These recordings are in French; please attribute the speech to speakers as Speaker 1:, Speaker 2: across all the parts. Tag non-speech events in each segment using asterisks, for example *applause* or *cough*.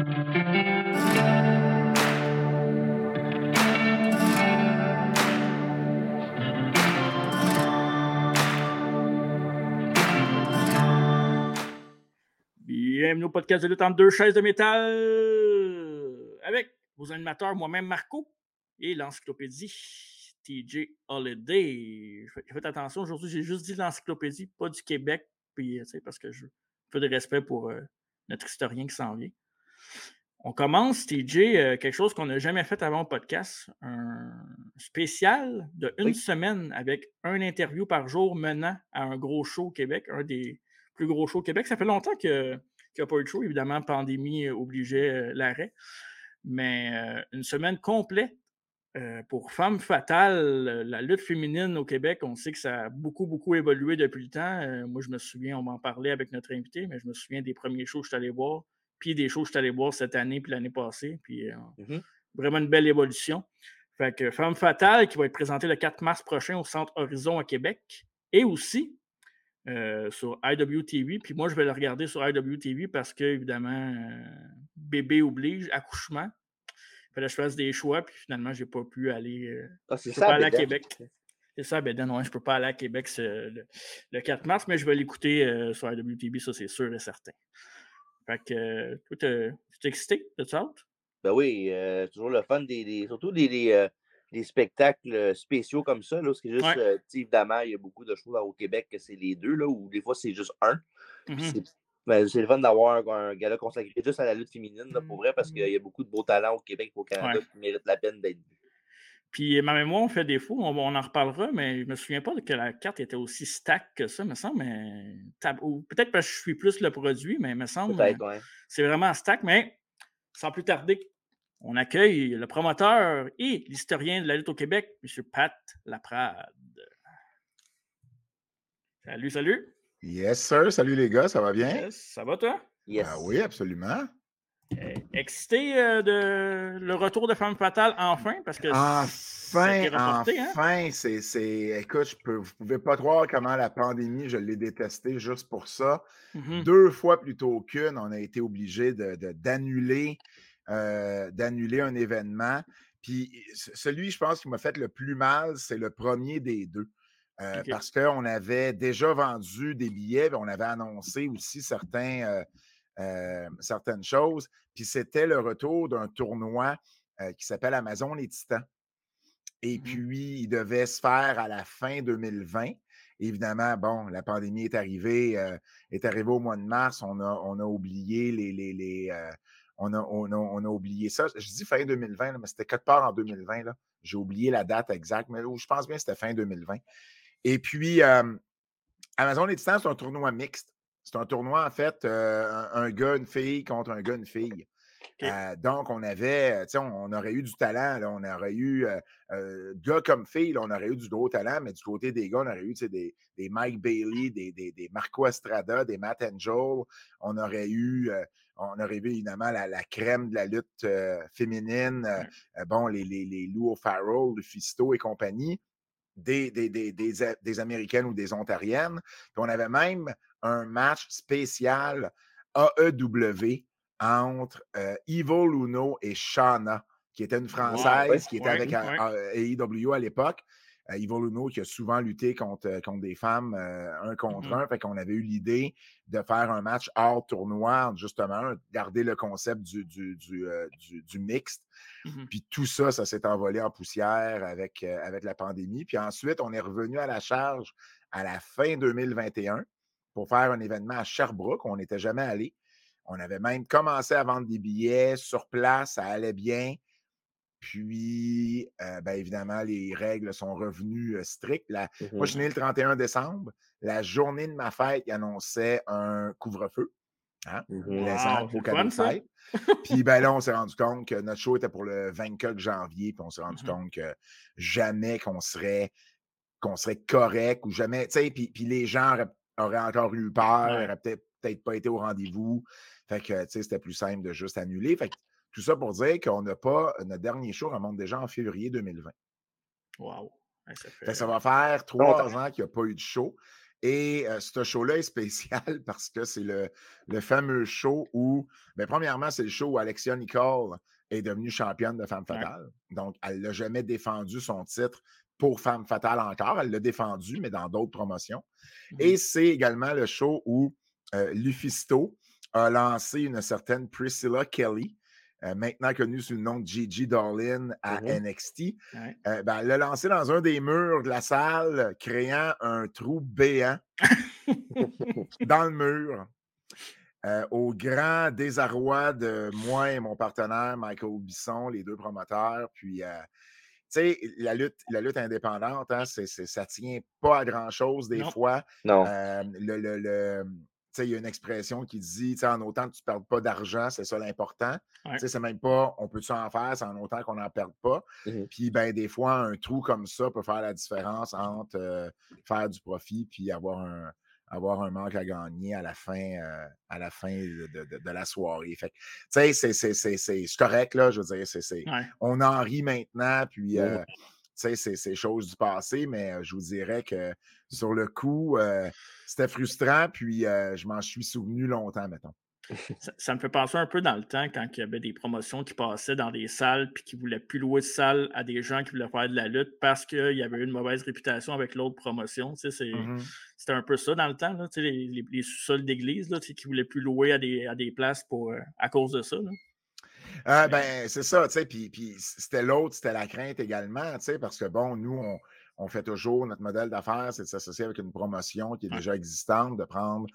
Speaker 1: Bienvenue au podcast de lutte en deux chaises de métal avec vos animateurs, moi-même Marco et l'encyclopédie TJ Holiday. Faites attention, aujourd'hui j'ai juste dit l'encyclopédie, pas du Québec, puis, parce que je peu de respect pour euh, notre historien qui s'en vient. On commence, TJ, euh, quelque chose qu'on n'a jamais fait avant au podcast, un spécial de une semaine avec un interview par jour menant à un gros show au Québec, un des plus gros shows au Québec. Ça fait longtemps qu'il n'y a pas eu de show, évidemment, pandémie obligeait euh, l'arrêt. Mais une semaine complète pour Femme Fatale, la lutte féminine au Québec, on sait que ça a beaucoup, beaucoup évolué depuis le temps. moi, je me souviens, on m'en parlait avec notre invité, mais je me souviens des premiers shows que je suis allé voir, puis des shows que je suis allé voir cette année puis l'année passée. Puis mmh vraiment une belle évolution. Fait que Femme Fatale, qui va être présentée le 4 mars prochain au Centre Horizon à Québec, et aussi sur IWTV. Puis moi, je vais le regarder sur IWTV parce que, évidemment, bébé oblige, accouchement fallait que je fasse des choix, puis finalement, je n'ai pas pu aller, euh, ah, pas aller à Québec. C'est ça, ben non, je ne peux pas aller à Québec le, 4 mars, mais je vais l'écouter euh, sur la WTV, ça c'est sûr et certain. Fait que, euh, toi, tu es excité? De ça?
Speaker 2: Ben oui, toujours le fun, des, surtout des, des, spectacles spéciaux comme ça. Là, parce que juste, évidemment, il y a beaucoup de choses au Québec que c'est les deux, là, ou des fois c'est juste un. Ben, c'est le fun d'avoir un, gala consacré juste à la lutte féminine, pour vrai, parce qu'il y a beaucoup de beaux talents au Québec et au Canada qui méritent la peine d'être vus.
Speaker 1: Puis ma mémoire, on fait défaut, on, on, en reparlera, mais je me souviens pas que la carte était aussi stack que ça, me semble. Mais peut-être parce que je suis plus le produit, mais il me semble que c'est vraiment stack. Mais sans plus tarder, on accueille le promoteur et l'historien de la lutte au Québec, M. Pat Laprade. Salut, salut.
Speaker 3: Yes, sir. Salut les gars, ça va bien?
Speaker 1: Yes, ça va toi?
Speaker 3: Yes. Ah oui, absolument.
Speaker 1: Excité euh, de le retour de Femme Fatale enfin? Parce que
Speaker 3: enfin, hein? enfin, c'est. Écoute, je peux, vous ne pouvez pas croire comment la pandémie, je l'ai détesté juste pour ça. Mm-hmm. Deux fois plutôt qu'une, on a été obligé d'annuler de, euh, d'annuler un événement. Puis celui, je pense, qui m'a fait le plus mal, c'est le premier des deux. Euh, parce qu'on avait déjà vendu des billets, on avait annoncé aussi certains, euh, euh, certaines choses. Puis c'était le retour d'un tournoi qui s'appelle Amazon les Titans. Et mmh puis, il devait se faire à la fin 2020. Évidemment, bon, la pandémie est arrivée, est arrivée au mois de mars. On a, on a oublié les. les, on, a, on, a, oublié ça. Je dis fin 2020, mais c'était quelque part en 2020. J'ai oublié la date exacte, mais je pense bien que c'était fin 2020. Et puis, Amazon les Titans, c'est un tournoi mixte. C'est un tournoi, en fait, un, gars, une fille contre un gars, une fille. donc, on avait, tu sais, on, aurait eu du talent, on aurait eu, gars comme filles, on aurait eu du gros talent, mais du côté des gars, on aurait eu des, des Mike Bailey, des, des, Marco Estrada, des Matt Angel, on aurait eu, on aurait vu évidemment la, crème de la lutte féminine, bon, les, les, les Lou O'Farrell, le Fisto et compagnie des, des, Américaines ou des Ontariennes. Puis on avait même un match spécial AEW entre euh, Evil Luno et Shauna, qui était une Française qui était avec AEW à l'époque. Euh, Luno qui a souvent lutté contre, euh, contre des femmes euh, un contre mmh un. Fait qu'on avait eu l'idée de faire un match hors tournoi, justement, garder le concept du, du, du, mixte. Mmh Puis tout ça, ça s'est envolé en poussière avec, avec la pandémie. Puis ensuite, on est revenu à la charge à la fin 2021 pour faire un événement à Sherbrooke. On n'était jamais allé. On avait même commencé à vendre des billets sur place, ça allait bien. Puis, euh, ben, évidemment, les règles sont revenues strictes. Moi, je suis mmh né le 31 décembre. La journée de ma fête, il annonçait un couvre-feu. Hein?
Speaker 1: Mmh de
Speaker 3: fête. puis ben là, on s'est rendu compte que notre show était pour le 24 janvier. Puis on s'est rendu mmh compte que jamais qu'on serait qu'on serait correct ou jamais, tu sais, puis, les gens auraient, encore eu peur, n'auraient peut-être peut pas été au rendez-vous. Fait que, tu sais, c'était plus simple de juste annuler. Fait que tout ça pour dire qu'on n'a pas. Notre dernier show remonte déjà en février 2020.
Speaker 1: Wow!
Speaker 3: Ça, va faire trois ans qu'il n'y a pas eu de show. Et ce show-là est spécial *laughs* parce que c'est le, le, fameux show où, bien, premièrement, c'est le show où Alexia Nicole est devenue championne de Femme Fatale. Donc, elle n'a jamais défendu son titre pour Femme Fatale encore. Elle l'a défendu, mais dans d'autres promotions. Mmh Et c'est également le show où Lufisto a lancé une certaine Priscilla Kelly, euh, maintenant connue sous le nom de Gigi Darlin à mmh NXT. Euh, ben, elle l'a lancé dans un des murs de la salle, créant un trou béant *laughs* dans le mur. Euh, au grand désarroi de moi et mon partenaire Michael Bisson, les deux promoteurs. Puis, sais, la lutte, la lutte indépendante, hein, c'est, ça ne tient pas à grand-chose des fois.
Speaker 2: Non.
Speaker 3: le, il y a une expression qui dit en autant que tu ne perds pas d'argent, c'est ça l'important. C'est même pas on peut-tu en faire, c'est en autant qu'on n'en perde pas. Mmh puis ben, des fois, un trou comme ça peut faire la différence entre euh, faire du profit puis avoir un, avoir un manque à gagner à la fin, euh, à la, fin de, la soirée. Fait c'est correct, là, je veux dire, c'est on en rit maintenant, puis euh, c'est choses du passé, mais je vous dirais que sur le coup, c'était frustrant, puis je m'en suis souvenu longtemps, mettons.
Speaker 1: Ça, me fait penser un peu dans le temps quand il y avait des promotions qui passaient dans des salles puis qui ne voulaient plus louer de salles à des gens qui voulaient faire de la lutte parce qu'il y avait eu une mauvaise réputation avec l'autre promotion. Mmh c'était un peu ça dans le temps, les, les, sous-sols d'église qui ne voulaient plus louer à des, à des places pour, à cause de ça.
Speaker 3: Ah, ben, c'est ça, tu sais, puis, c'était l'autre, c'était la crainte également, tu sais, parce que bon, nous, on, fait toujours notre modèle d'affaires, c'est de s'associer avec une promotion qui est déjà existante, de prendre,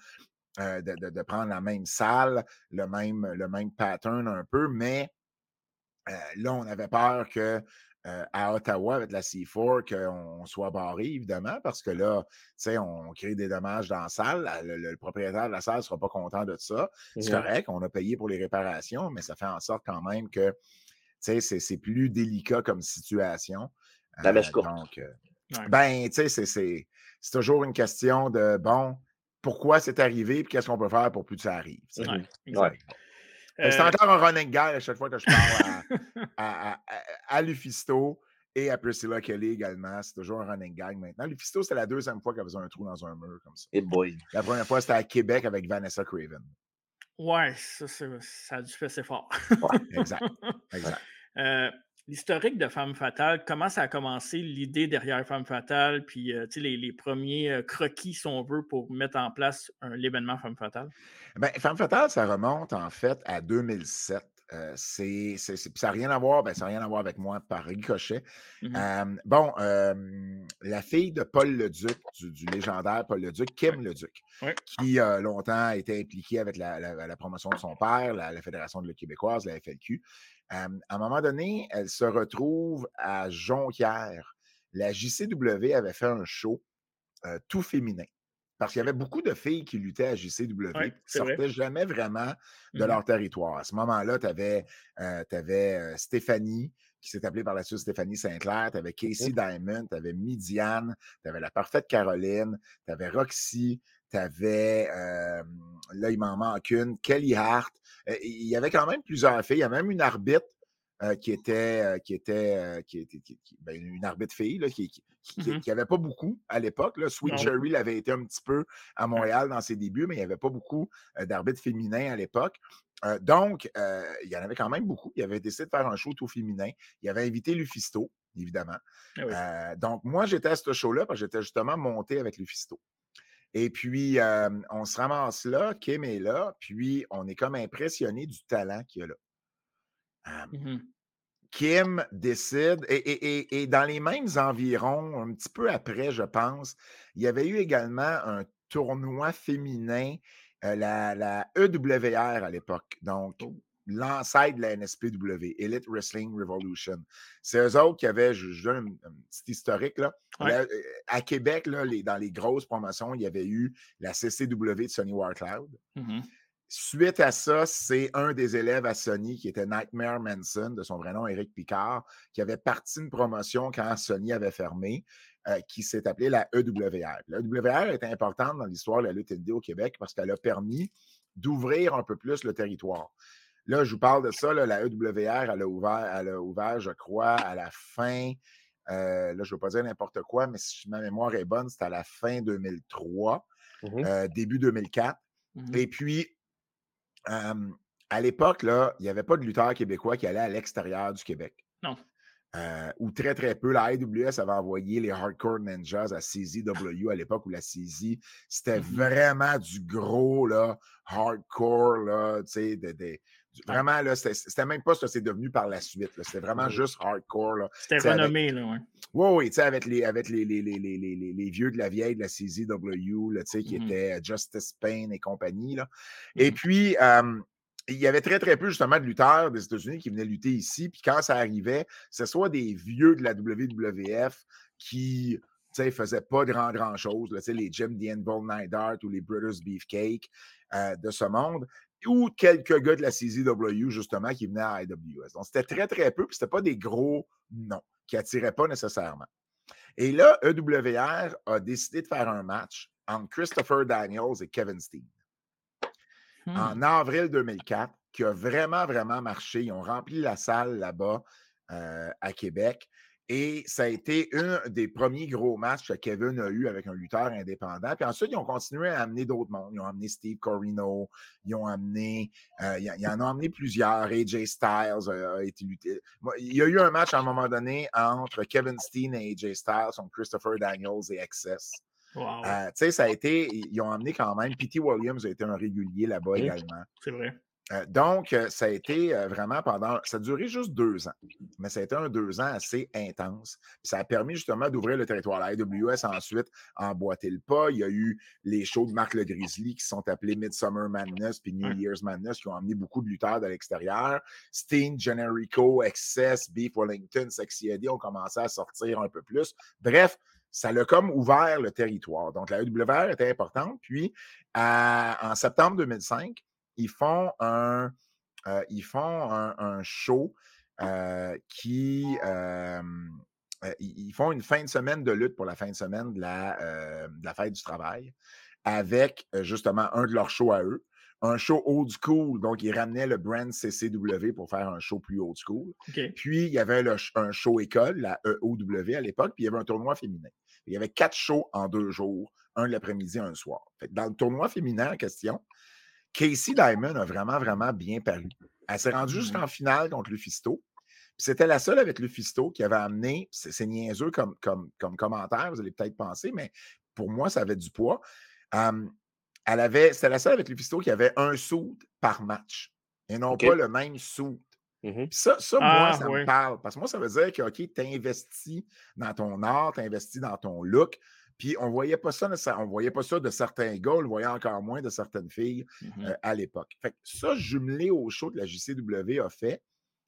Speaker 3: euh, de, prendre la même salle, le même, le même pattern un peu, mais euh, là, on avait peur que euh, à Ottawa avec la C4 qu'on soit barré, évidemment, parce que là, tu sais, on crée des dommages dans la salle. Le, propriétaire de la salle ne sera pas content de ça. C'est correct, on a payé pour les réparations, mais ça fait en sorte quand même que, tu sais, c'est plus délicat comme situation.
Speaker 2: La mèche
Speaker 3: euh, Donc, euh, ben, tu sais, c'est toujours une question de, bon, pourquoi c'est arrivé, puis qu'est-ce qu'on peut faire pour plus que ça arrive. C'est euh, encore un running guy à chaque fois que je parle *laughs* à, à, Lufisto et à Priscilla Kelly également. C'est toujours un running gang maintenant. Lufisto, c'était la deuxième fois qu'elle faisait un trou dans un mur comme ça.
Speaker 2: Et boy.
Speaker 3: La première fois, c'était à Québec avec Vanessa Craven.
Speaker 1: Ouais, ça, ça a dû faire assez fort.
Speaker 3: ouais, exact. *laughs* exact.
Speaker 1: Euh, l'historique de Femme Fatale, comment ça a commencé l'idée derrière Femme Fatale, puis euh, les, les, premiers euh, croquis, si on veut, pour mettre en place l'événement Femme Fatale?
Speaker 3: Ben, Femme Fatale, ça remonte en fait à 2007. Euh, c'est, ça n'a rien à voir, ben, ça rien à voir avec moi par ricochet. Mmh bon, la fille de Paul Leduc, du, du légendaire Paul Leduc, Kim Leduc, qui a longtemps été impliquée avec la, la, promotion de son père, la, Fédération de la québécoise, la FLQ, à un moment donné, elle se retrouve à Jonquière. La JCW avait fait un show tout féminin. Parce qu'il y avait beaucoup de filles qui luttaient à JCW qui ne sortaient jamais vraiment de mmh leur territoire. À ce moment-là, tu avais, Stéphanie, qui s'est appelée par la suite Stéphanie Saint-Clair, tu avais Casey Diamond, tu avais Midiane, tu avais la parfaite Caroline, tu avais Roxy, tu avais, là, il m'en manque une, Kelly Hart. il y avait quand même plusieurs filles. Il y a même une arbitre qui était, qui était, qui était ben, une arbitre fille là, qui n'avait mmh pas beaucoup à l'époque. Sweet Cherry l'avait été un petit peu à Montréal dans ses débuts, mais il n'y avait pas beaucoup d'arbitres féminins à l'époque. donc, il y en avait quand même beaucoup. Il avait décidé de faire un show tout féminin. Il avait invité Lufisto, évidemment. Ah donc, moi, j'étais à ce show-là parce que j'étais justement monté avec Lufisto. Et puis, on se ramasse là, Kim est là, puis on est comme impressionné du talent qu'il y a là. Mmh Kim décide, et, dans les mêmes environs, un petit peu après, je pense, il y avait eu également un tournoi féminin, la, la, EWR à l'époque. Donc, oh l'ancêtre de la NSPW, Elite Wrestling Revolution. C'est eux autres qui avaient, je, donne un, petit historique, là. Euh, à Québec, là, les, dans les grosses promotions, il y avait eu la CCW de Sonny Warcloud. Mmh Suite à ça, c'est un des élèves à Sony qui était Nightmare Manson, de son vrai nom, Eric Picard, qui avait parti une promotion quand Sony avait fermé, euh, qui s'est appelée la EWR. La EWR est importante dans l'histoire de la lutte au Québec parce qu'elle a permis d'ouvrir un peu plus le territoire. Là, je vous parle de ça. la EWR, elle a, ouvert, elle a ouvert, je crois, à la fin, là, je ne veux pas dire n'importe quoi, mais si ma mémoire est bonne, c'était à la fin 2003, mmh début 2004. Mmh Et puis, à l'époque, là, il n'y avait pas de lutteur québécois qui allait à l'extérieur du Québec.
Speaker 1: Non.
Speaker 3: Euh, ou très, très peu. La IWS avait envoyé les Hardcore Ninjas à CZW à l'époque où la CZ, c'était mm-hmm. vraiment du gros, là, hardcore, là, tu sais, de, vraiment, là, c'était même pas ce que c'est devenu par la suite. C'était vraiment juste hardcore.
Speaker 1: C'était renommé, là, ouais. Oui,
Speaker 3: oui, tu sais, avec, les, avec les, les, les, les, vieux de la vieille de la CZW, là, tu sais, qui mm-hmm. étaient Justice Payne et compagnie, là. Et mm-hmm. puis, il y avait très, très peu justement de lutteurs des États-Unis qui venaient lutter ici. Puis quand ça arrivait, ce soit des vieux de la WWF qui ne faisaient pas grand, grand chose, là, les Jim The Art ou les Brothers Beefcake euh, de ce monde, ou quelques gars de la CZW justement qui venaient à IWS. Donc c'était très, très peu, puis c'était pas des gros noms qui attiraient pas nécessairement. Et là, EWR a décidé de faire un match entre Christopher Daniels et Kevin Steen. Mmh. en avril 2004, qui a vraiment, vraiment marché. Ils ont rempli la salle là-bas euh, à Québec. Et ça a été un des premiers gros matchs que Kevin a eu avec un lutteur indépendant. Puis ensuite, ils ont continué à amener d'autres mondes. Ils ont amené Steve Corino, ils ont amené, euh, ils, en ont amené plusieurs. AJ Styles a, été lutté. Il y a eu un match à un moment donné entre Kevin Steen et AJ Styles, contre Christopher Daniels et Excess. Euh, tu sais, ça a été, ils ont amené quand même, P.T. Williams a été un régulier là-bas également.
Speaker 1: C'est vrai.
Speaker 3: Euh, donc, euh, ça a été vraiment pendant. Ça a duré juste deux ans, mais ça a été un deux ans assez intense. ça a permis justement d'ouvrir le territoire. La AWS ensuite a emboîté le pas. Il y a eu les shows de Marc Le Grizzly qui sont appelés Midsummer Madness puis New Year's Madness qui ont amené beaucoup de lutteurs de l'extérieur. Sting, Generico, Excess, Beef Wellington, Sexy Eddie ont commencé à sortir un peu plus. Bref, ça l'a comme ouvert le territoire. Donc, la EWR était importante. Puis, en septembre 2005, ils font un, euh, ils font un, show euh, qui. Ils font une fin de semaine de lutte pour la fin de semaine de la, de la fête du travail avec justement un de leurs shows à eux un show old school. Donc, ils ramenaient le brand CCW pour faire un show plus old school. Puis, il y avait un show école, la EOW à l'époque, puis il y avait un tournoi féminin. Il y avait quatre shows en deux jours, un l'après-midi, un soir. dans le tournoi féminin en question, Casey Diamond a vraiment, vraiment bien paru. Elle s'est rendue jusqu'en mmh. finale contre Lufisto. C'était la seule avec Lufisto qui avait amené, c'est niaiseux comme, comme, comme commentaire, vous allez peut-être penser, mais pour moi, ça avait du poids. elle avait, c'était la seule avec Lufisto qui avait un saut par match et non pas le même saut. Mmh ça, ça moi, ah, ça me parle. Parce que moi, ça veut dire que, OK, tu investi dans ton art, tu investi dans ton look. Puis on ne voyait pas ça, on voyait pas ça de certains gars, on le voyait encore moins de certaines filles mmh euh, à l'époque. Fait que ça, jumelé au show que la JCW a fait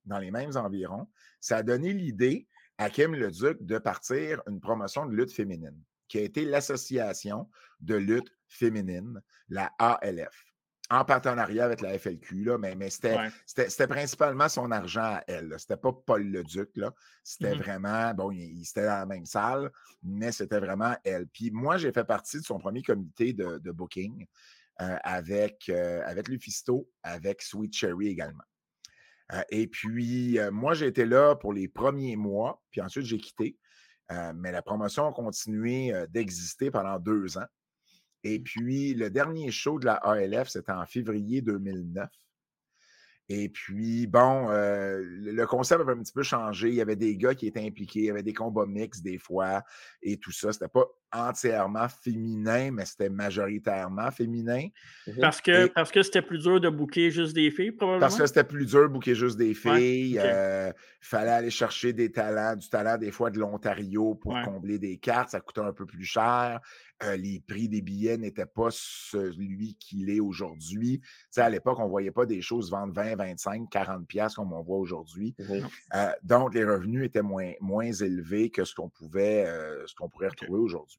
Speaker 3: dans les mêmes environs, ça a donné l'idée à Kim Leduc de partir une promotion de lutte féminine, qui a été l'association de lutte féminine, la ALF en partenariat avec la FLQ, là, mais, mais c'était principalement son argent à elle. C'était pas Paul Leduc. C'était mmh vraiment, bon, il, était dans la même salle, mais c'était vraiment elle. Puis moi, j'ai fait partie de son premier comité de, booking euh, avec, euh, avec Lufisto, avec Sweet Cherry également. Euh, et puis, moi, j'ai été là pour les premiers mois, puis ensuite, j'ai quitté. mais la promotion a continué d'exister pendant deux ans. Et puis, le dernier show de la ALF, c'était en février 2009. Et puis, bon, euh, le concept avait un petit peu changé. Il y avait des gars qui étaient impliqués, il y avait des combats mixtes des fois et tout ça. C'était pas entièrement féminin, mais c'était majoritairement féminin.
Speaker 1: Mmh parce que parce que c'était plus dur de bouquer juste des filles, probablement?
Speaker 3: Parce que c'était plus dur de bouquer juste des filles. Il euh, fallait aller chercher des talents, du talent des fois de l'Ontario pour combler des cartes. Ça coûtait un peu plus cher. Euh, les prix des billets n'étaient pas celui qu'il est aujourd'hui. à l'époque, on ne voyait pas des choses vendre 20, 25, 40 pièces comme on voit aujourd'hui. Mmh euh, donc, les revenus étaient moins, moins élevés que ce qu'on pouvait, euh, ce qu'on pourrait retrouver aujourd'hui.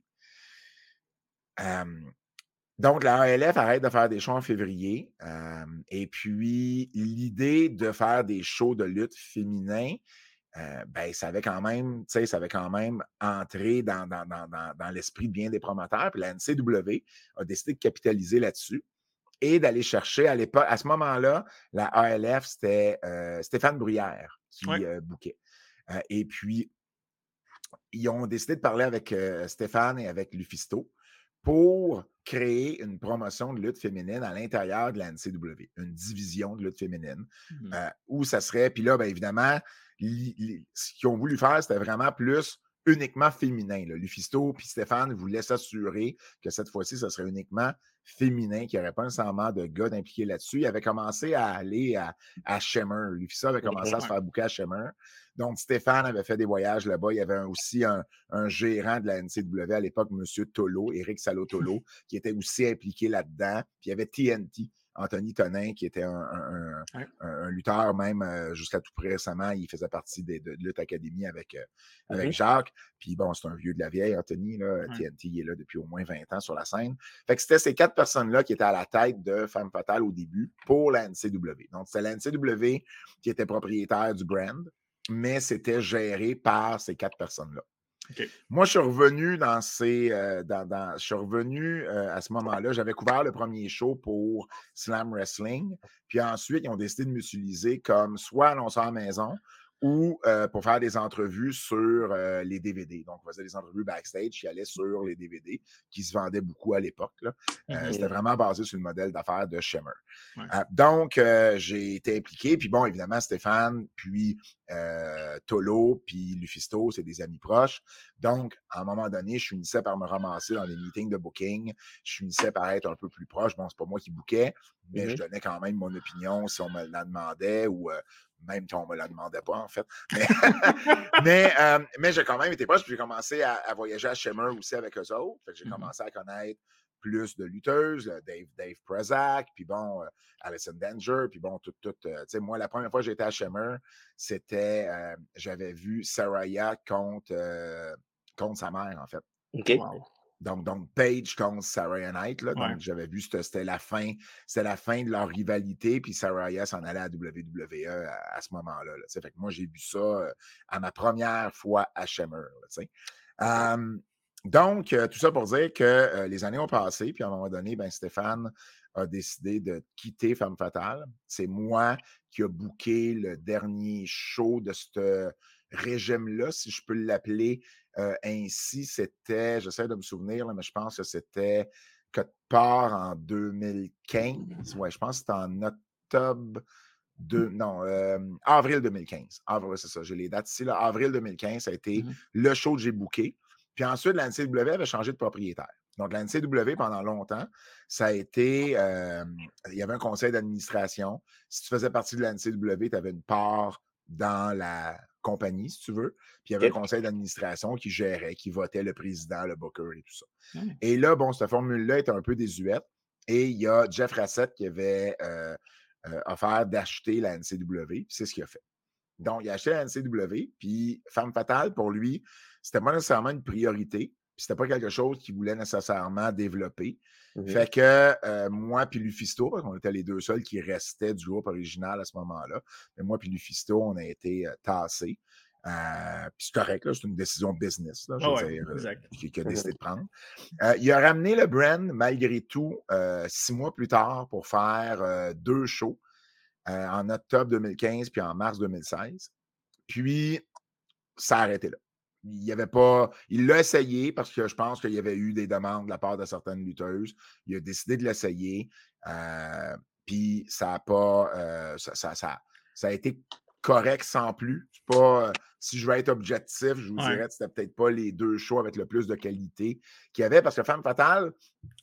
Speaker 3: Donc, la ALF arrête de faire des shows en février. et puis, l'idée de faire des shows de lutte féminin, euh, ben, ça avait quand même, ça avait quand même entré dans, dans, l'esprit bien des promoteurs. Puis la NCW a décidé de capitaliser là-dessus et d'aller chercher à l'époque, à ce moment-là, la ALF, c'était euh, Stéphane Bruyère qui euh, bouquait. et puis, ils ont décidé de parler avec Stéphane et avec Lufisto pour créer une promotion de lutte féminine à l'intérieur de la NCW, une division de lutte féminine, mmh où ça serait, puis là, bien évidemment, ce qu'ils ont voulu faire, c'était vraiment plus uniquement féminin. Là. Lufisto et Stéphane voulaient s'assurer que cette fois-ci, ce serait uniquement féminin, qu'il n'y aurait pas nécessairement de gars impliqués là-dessus. Il avait commencé à aller à, à Shimmer. Lufisto avait commencé à se faire bouquer à Shimmer. Donc, Stéphane avait fait des voyages là-bas. Il y avait aussi un, gérant de la NCW à l'époque, M. Tolo, Eric Salotolo, qui était aussi impliqué là-dedans. Puis il y avait TNT, Anthony Tonin, qui était un, lutteur même euh, jusqu'à tout récemment. Il faisait partie de, de Lutte Academy avec, euh, avec Jacques. Puis bon, c'est un vieux de la vieille, Anthony. Là, TNT, il est là depuis au moins 20 ans sur la scène. Fait que c'était ces quatre personnes-là qui étaient à la tête de Femme Fatale au début pour la NCW. Donc, c'est la NCW qui était propriétaire du brand, mais c'était géré par ces quatre personnes-là. Moi, je suis revenu dans ces. Euh, dans, je euh, à ce moment-là. J'avais couvert le premier show pour Slam Wrestling. Puis ensuite, ils ont décidé de m'utiliser comme soit annonceur à maison ou pour faire des entrevues sur les DVD. Donc, on faisait des entrevues backstage qui allaient sur les DVD qui se vendaient beaucoup à l'époque. C'était vraiment basé sur le modèle d'affaires de Shimmer. donc, j'ai été impliqué. Puis bon, évidemment, Stéphane, puis Tolo, puis Lufisto, c'est des amis proches. Donc, à un moment donné, je finissais par me ramasser dans des meetings de booking. Je finissais par être un peu plus proche. Bon, c'est pas moi qui bookais, mais je mmh donnais quand même mon opinion si on me la demandait ou même si on ne me la demandait pas, en fait. *laughs* Mais, euh, mais, j'ai quand même été proche. J'ai commencé à, voyager à Shimmer aussi avec eux autres. J'ai mmh commencé à connaître plus de lutteuses, Dave, Dave Prezak, puis bon, euh, Alison Danger, puis bon, tout, tout. Euh, tu sais, moi, la première fois que j'étais à Shimmer, c'était, j'avais vu Saraya contre, contre sa mère, en fait.
Speaker 2: OK.
Speaker 3: Donc, donc Paige contre Sarah Knight. Là, donc, j'avais vu que c'était la fin, c'était la fin de leur rivalité, puis Saraya s'en allait à WWE à, ce moment-là. fait que moi, j'ai vu ça euh, à ma première fois à Shimmer. donc, euh, tout ça pour dire que euh, les années ont passé, puis à un moment donné, ben, Stéphane a décidé de quitter Femme Fatale. C'est moi qui a booké le dernier show de ce régime-là, si je peux l'appeler, euh, ainsi, c'était, j'essaie de me souvenir, mais je pense que c'était quelque part en 2015. Ouais, je pense que c'était en octobre. De, non, euh, avril 2015. Avril, c'est ça, j'ai les dates ici. Là. Avril 2015, ça a été mmh le show que j'ai booké. Puis ensuite, la NCW avait changé de propriétaire. Donc, la NCW, pendant longtemps, ça a été. Euh, il y avait un conseil d'administration. Si tu faisais partie de la NCW, tu avais une part dans la compagnie, si tu veux. Puis il y avait un conseil d'administration qui gérait, qui votait le président, le booker et tout ça. Mmh. Et là, bon, cette formule-là était un peu désuète. Et il y a Jeff Rassett qui avait euh, euh, offert d'acheter la NCW. C'est ce qu'il a fait. Donc, il a acheté la NCW. Puis, Femme Fatale, pour lui, c'était pas nécessairement une priorité. Puis, c'était pas quelque chose qu'il voulait nécessairement développer. Mmh fait que euh, moi puis Lufisto, parce qu'on était les deux seuls qui restaient du groupe original à ce moment-là, mais moi puis Lufisto, on a été euh, tassés. Euh, puis c'est correct, c'est une décision business là, je veux dire, qu'il a décidé de prendre. il a ramené le brand malgré tout six mois plus tard pour faire deux shows en octobre 2015 puis en mars 2016. Puis ça a arrêté là il y avait pas. Il l'a essayé parce que je pense qu'il y avait eu des demandes de la part de certaines lutteuses. Il a décidé de l'essayer. Euh, puis ça a pas. Euh, ça, ça, a été correct sans plus. Pas, si je veux être objectif, je vous dirais que c'était peut-être pas les deux shows avec le plus de qualité qu'il y avait. Parce que Femme Fatale,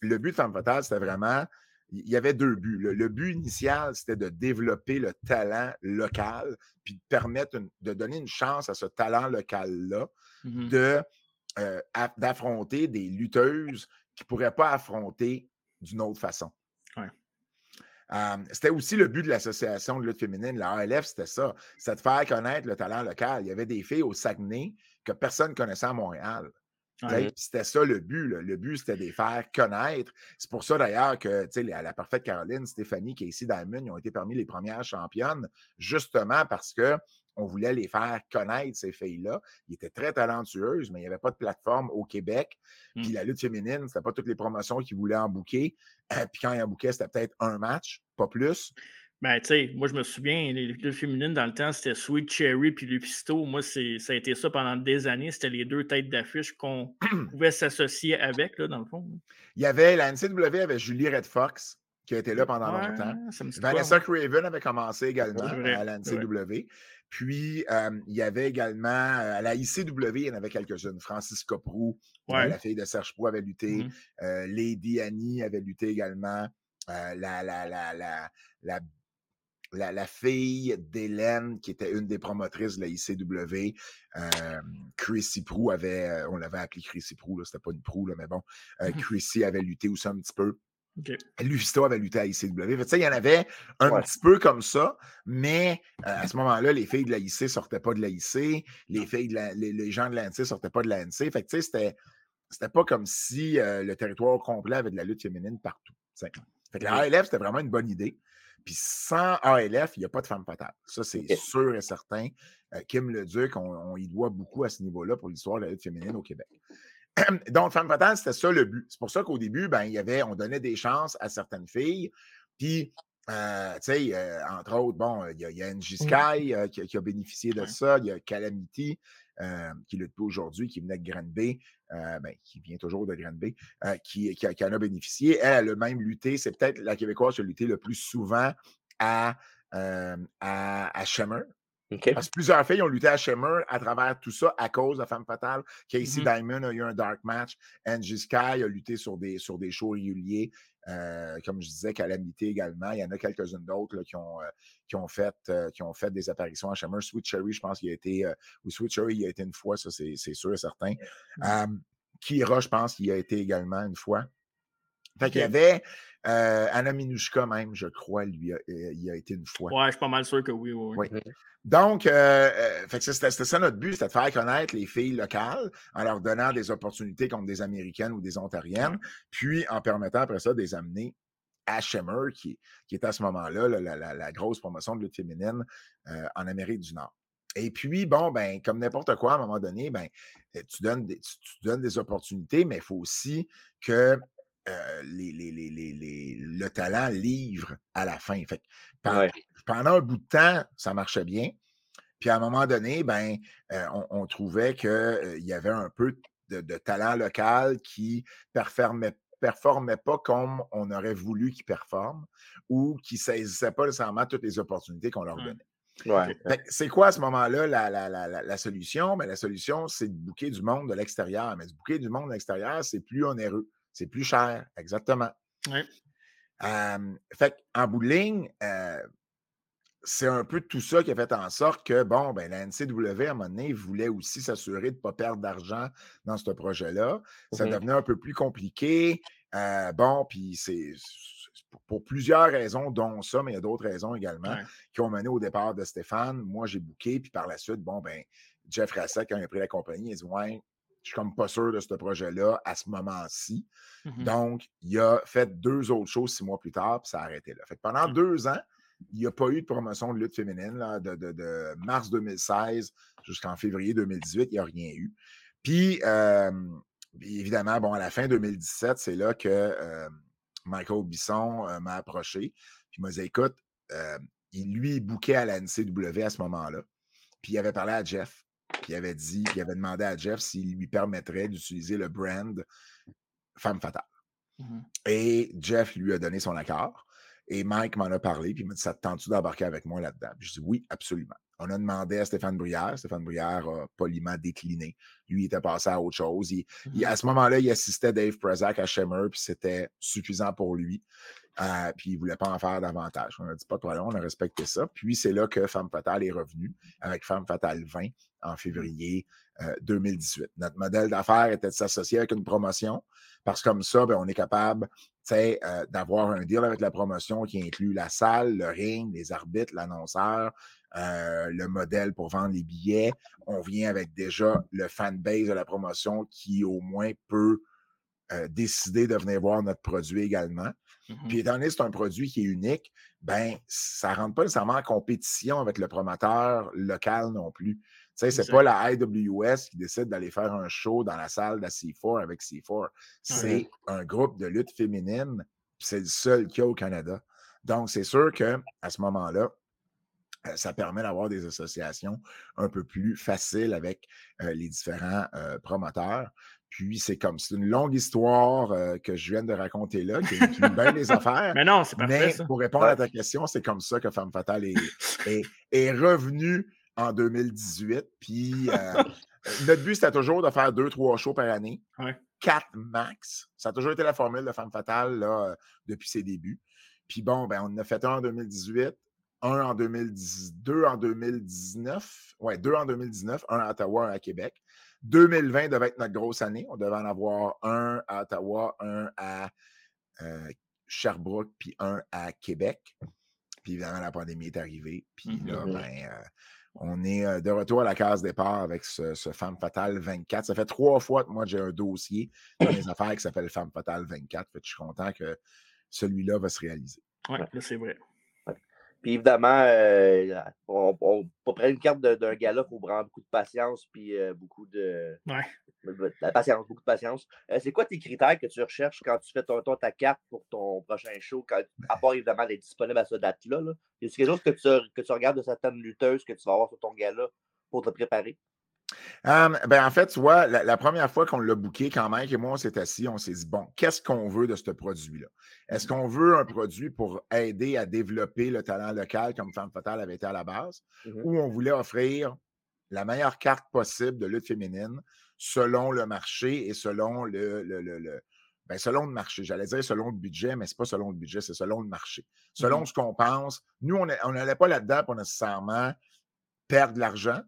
Speaker 3: le but de Femme Fatale, c'était vraiment il y avait deux buts. Le, but initial, c'était de développer le talent local, puis de permettre de donner une chance à ce talent local-là mmh de, euh, d'affronter des lutteuses qui ne pourraient pas affronter d'une autre façon. c'était aussi le but de l'association de lutte féminine, la ALF, c'était ça. C'était de faire connaître le talent local. Il y avait des filles au Saguenay que personne ne connaissait à Montréal. C'était ça le but. Le but, c'était de les faire connaître. C'est pour ça d'ailleurs que la, la parfaite Caroline, Stéphanie, Casey Diamond, ils ont été parmi les premières championnes, justement parce que on voulait les faire connaître, ces filles-là. Ils étaient très talentueuses, mais il n'y avait pas de plateforme au Québec. Puis mmh. la lutte féminine, c'était pas toutes les promotions qu'ils voulaient en bouquer. *clears throat* puis quand ils en bouquaient, c'était peut-être un match, pas plus.
Speaker 1: Ben, tu sais, moi, je me souviens, les lutteuses féminines, dans le temps, c'était Sweet Cherry puis Lupisto. Moi, ça a été ça pendant des années. C'était les deux têtes d'affiche qu'on *clears throat* pouvait s'associer avec, là, dans le fond.
Speaker 3: Il y avait, la NCW avait Julie Red Fox, qui a été là pendant longtemps. Vanessa Craven avait commencé également à la NCW. Puis, euh, il y avait également, euh, à la ICW, il y en avait quelques-unes. Francis Coprou, la fille de Serge Prou, avait lutté. Mm-hmm. Euh, Lady Annie avait lutté également. la, la, la, la, la la, fille d'Hélène, qui était une des promotrices de la ICW, euh, Chrissy Prou avait, euh, on l'avait appelé Chrissy Prou, c'était pas une Prou, là, mais bon, euh, mmh Chrissy avait lutté aussi un petit peu. Okay. Lufisto avait lutté à ICW. il y en avait un petit peu comme ça, mais à ce moment-là, les filles de la IC sortaient pas de la IC, les filles de les, gens de l'ANC sortaient pas de l'ANC. Fait que c'était, c'était pas comme si le territoire complet avait de la lutte féminine partout. Fait que la ALF, c'était vraiment une bonne idée. Puis sans ALF, il n'y a pas de femme fatale. Ça, c'est sûr et certain. Euh, Kim Leduc, on, on, y doit beaucoup à ce niveau-là pour l'histoire de la lutte féminine au Québec. *clears throat* Donc, femme fatale, c'était ça le but. C'est pour ça qu'au début, ben, il y avait, on donnait des chances à certaines filles. Puis, euh, tu sais, euh, entre autres, bon, il y, a, a mmh. Sky qui, a bénéficié de ça. Il y a Calamity qui lutte aujourd'hui, qui venait de Granby. Euh, ben, qui vient toujours de Granby, euh, qui, en a bénéficié. Elle, a même lutté, c'est peut-être la Québécoise qui a lutté le plus souvent à, euh, à, à Parce que plusieurs filles ont lutté à Shimmer à travers tout ça à cause de Femme Fatale. Casey mm-hmm. Diamond a eu un dark match. Angie Sky a lutté sur des, sur des shows réguliers. Euh, comme je disais, Calamité également. Il y en a quelques-unes d'autres qui, ont, euh, qui, ont fait, euh, qui ont fait des apparitions à Shimmer. Sweet Cherry, je pense qu'il a été. ou Sweet Cherry, il a été une fois, ça, c'est sûr et certain. Kira, je pense qu'il a été également une fois. Fait qu'il y avait Anna Minushka même, je crois, lui, il a été une fois.
Speaker 1: Ouais, je suis pas mal sûr que oui. oui. oui.
Speaker 3: Donc, euh, c'était ça notre but, c'était de faire connaître les filles locales en leur donnant des opportunités contre des Américaines ou des Ontariennes, puis en permettant après ça de les amener à Shimmer, qui, qui est à ce moment-là la, grosse promotion de lutte féminine en Amérique du Nord. Et puis, bon, ben, comme n'importe quoi, à un moment donné, ben, tu, donnes des, tu, donnes des opportunités, mais il faut aussi que les, le talent livre à la fin. Fait pendant, un bout de temps, ça marchait bien. Puis à un moment donné, ben, on, trouvait qu'il y avait un peu de, talent local qui performait performait pas comme on aurait voulu qu'il performe ou qui ne saisissait pas nécessairement toutes les opportunités qu'on leur donnait. C'est quoi à ce moment-là la, la, solution? Mais ben, la solution, c'est de bouquer du monde de l'extérieur. Mais de bouquer du monde de l'extérieur, c'est plus onéreux. C'est plus cher, exactement. fait en bout de ligne, c'est un peu tout ça qui a fait en sorte que, bon, ben, la NCW, à un moment donné, voulait aussi s'assurer de ne pas perdre d'argent dans ce projet-là. Ça mmh devenait un peu plus compliqué. bon, puis c'est pour plusieurs raisons, dont ça, mais il y a d'autres raisons également qui ont mené au départ de Stéphane. Moi, j'ai booké, puis par la suite, bon, ben, Jeff Rassek, quand il a pris la compagnie, il a dit Ouais, je suis comme pas sûr de ce projet-là à ce moment-ci. Mmh Donc, il a fait deux autres choses six mois plus tard, puis ça a arrêté là. Fait pendant deux ans, il n'y a pas eu de promotion de lutte féminine là, de, mars 2016 jusqu'en février 2018, il n'y a rien eu. Puis, évidemment, bon, à la fin 2017, c'est là que Michael Bisson m'a approché. Puis il m'a dit écoute, il lui bouquait à la NCW à ce moment-là. Puis il avait parlé à Jeff. Puis il avait dit, il avait demandé à Jeff s'il lui permettrait d'utiliser le brand Femme Fatale. Mmh Et Jeff lui a donné son accord. Et Mike m'en a parlé, puis il m'a dit Ça te tente-tu d'embarquer avec moi là-dedans Je dis Oui, absolument. On a demandé à Stéphane Bruyère. Stéphane Bruyère a poliment décliné. Lui, il était passé à autre chose. Mmh à ce moment-là, il assistait Dave Prezak à Shimmer, puis c'était suffisant pour lui. Euh, puis il ne voulait pas en faire davantage. On a dit pas de problème, on a respecté ça. Puis c'est là que Femme Fatale est revenu avec Femme Fatale 20 en février 2018. Euh, Notre modèle d'affaires était de s'associer avec une promotion parce que comme ça, ben, on est capable euh, d'avoir un deal avec la promotion qui inclut la salle, le ring, les arbitres, l'annonceur, le modèle pour vendre les billets. On vient avec déjà le fanbase de la promotion qui au moins peut décider de venir voir notre produit également. Mmh Puis étant donné que c'est un produit qui est unique, ben ça ne rentre pas nécessairement en compétition avec le promoteur local non plus. Sais, c'est pas la IWS qui décide d'aller faire un show dans la salle de C4 avec C4. C'est un groupe de lutte féminine, c'est le seul qu'il y a au Canada. Donc, c'est sûr qu'à ce moment-là, euh, ça permet d'avoir des associations un peu plus faciles avec euh, les différents euh, promoteurs. Puis c'est comme, c'est une longue histoire que je viens de raconter là, qui inclut bien les *laughs* affaires.
Speaker 1: Mais non, c'est parfait.
Speaker 3: Mais pour répondre à ta question, c'est comme ça que Femme Fatale est, est, revenu en 2018. Puis notre but, c'était toujours de faire deux, trois shows par année. *laughs* Quatre max. Ça a toujours été la formule de Femme Fatale là, depuis ses débuts. Puis bon, ben, on en a fait un en 2018, un en 2010, deux en 2019, ouais, deux en 2019, un à Ottawa, un à Québec. 2020 devait être notre grosse année. On devait en avoir un à Ottawa, un à euh, Sherbrooke, puis un à Québec. Puis évidemment, la pandémie est arrivée. Puis là, mm-hmm. ben, euh, on est euh, de retour à la case départ avec ce, Femme Fatale 24. Ça fait trois fois que moi, j'ai un dossier dans mes affaires qui s'appelle Femme Fatale 24. Fait je suis content que celui-là va se réaliser.
Speaker 1: Oui, c'est vrai.
Speaker 2: Puis évidemment, euh, on, on, pour prendre une carte d'un gala, il faut prendre beaucoup de patience, puis euh, beaucoup de.
Speaker 1: Ouais.
Speaker 2: La patience, beaucoup de patience. Euh, c'est quoi tes critères que tu recherches quand tu fais ton, ta carte pour ton prochain show, à part évidemment d'être disponible à cette date-là? Là? Y a quelque chose que tu, que tu regardes de certaines lutteuses que tu vas avoir sur ton gala pour te préparer?
Speaker 3: Ben en fait, tu vois, la, première fois qu'on l'a booké, quand Mike et moi, on s'est assis, on s'est dit, bon, qu'est-ce qu'on veut de ce produit-là? Est-ce qu'on veut un produit pour aider à développer le talent local comme Femme Fatale avait été à la base, mmh ou on voulait offrir la meilleure carte possible de lutte féminine selon le marché et selon le, le, ben, selon le marché? J'allais dire selon le budget, mais ce n'est pas selon le budget, c'est selon le marché. Selon mmh ce qu'on pense. Nous, on n'allait pas là-dedans pour nécessairement perdre de l'argent.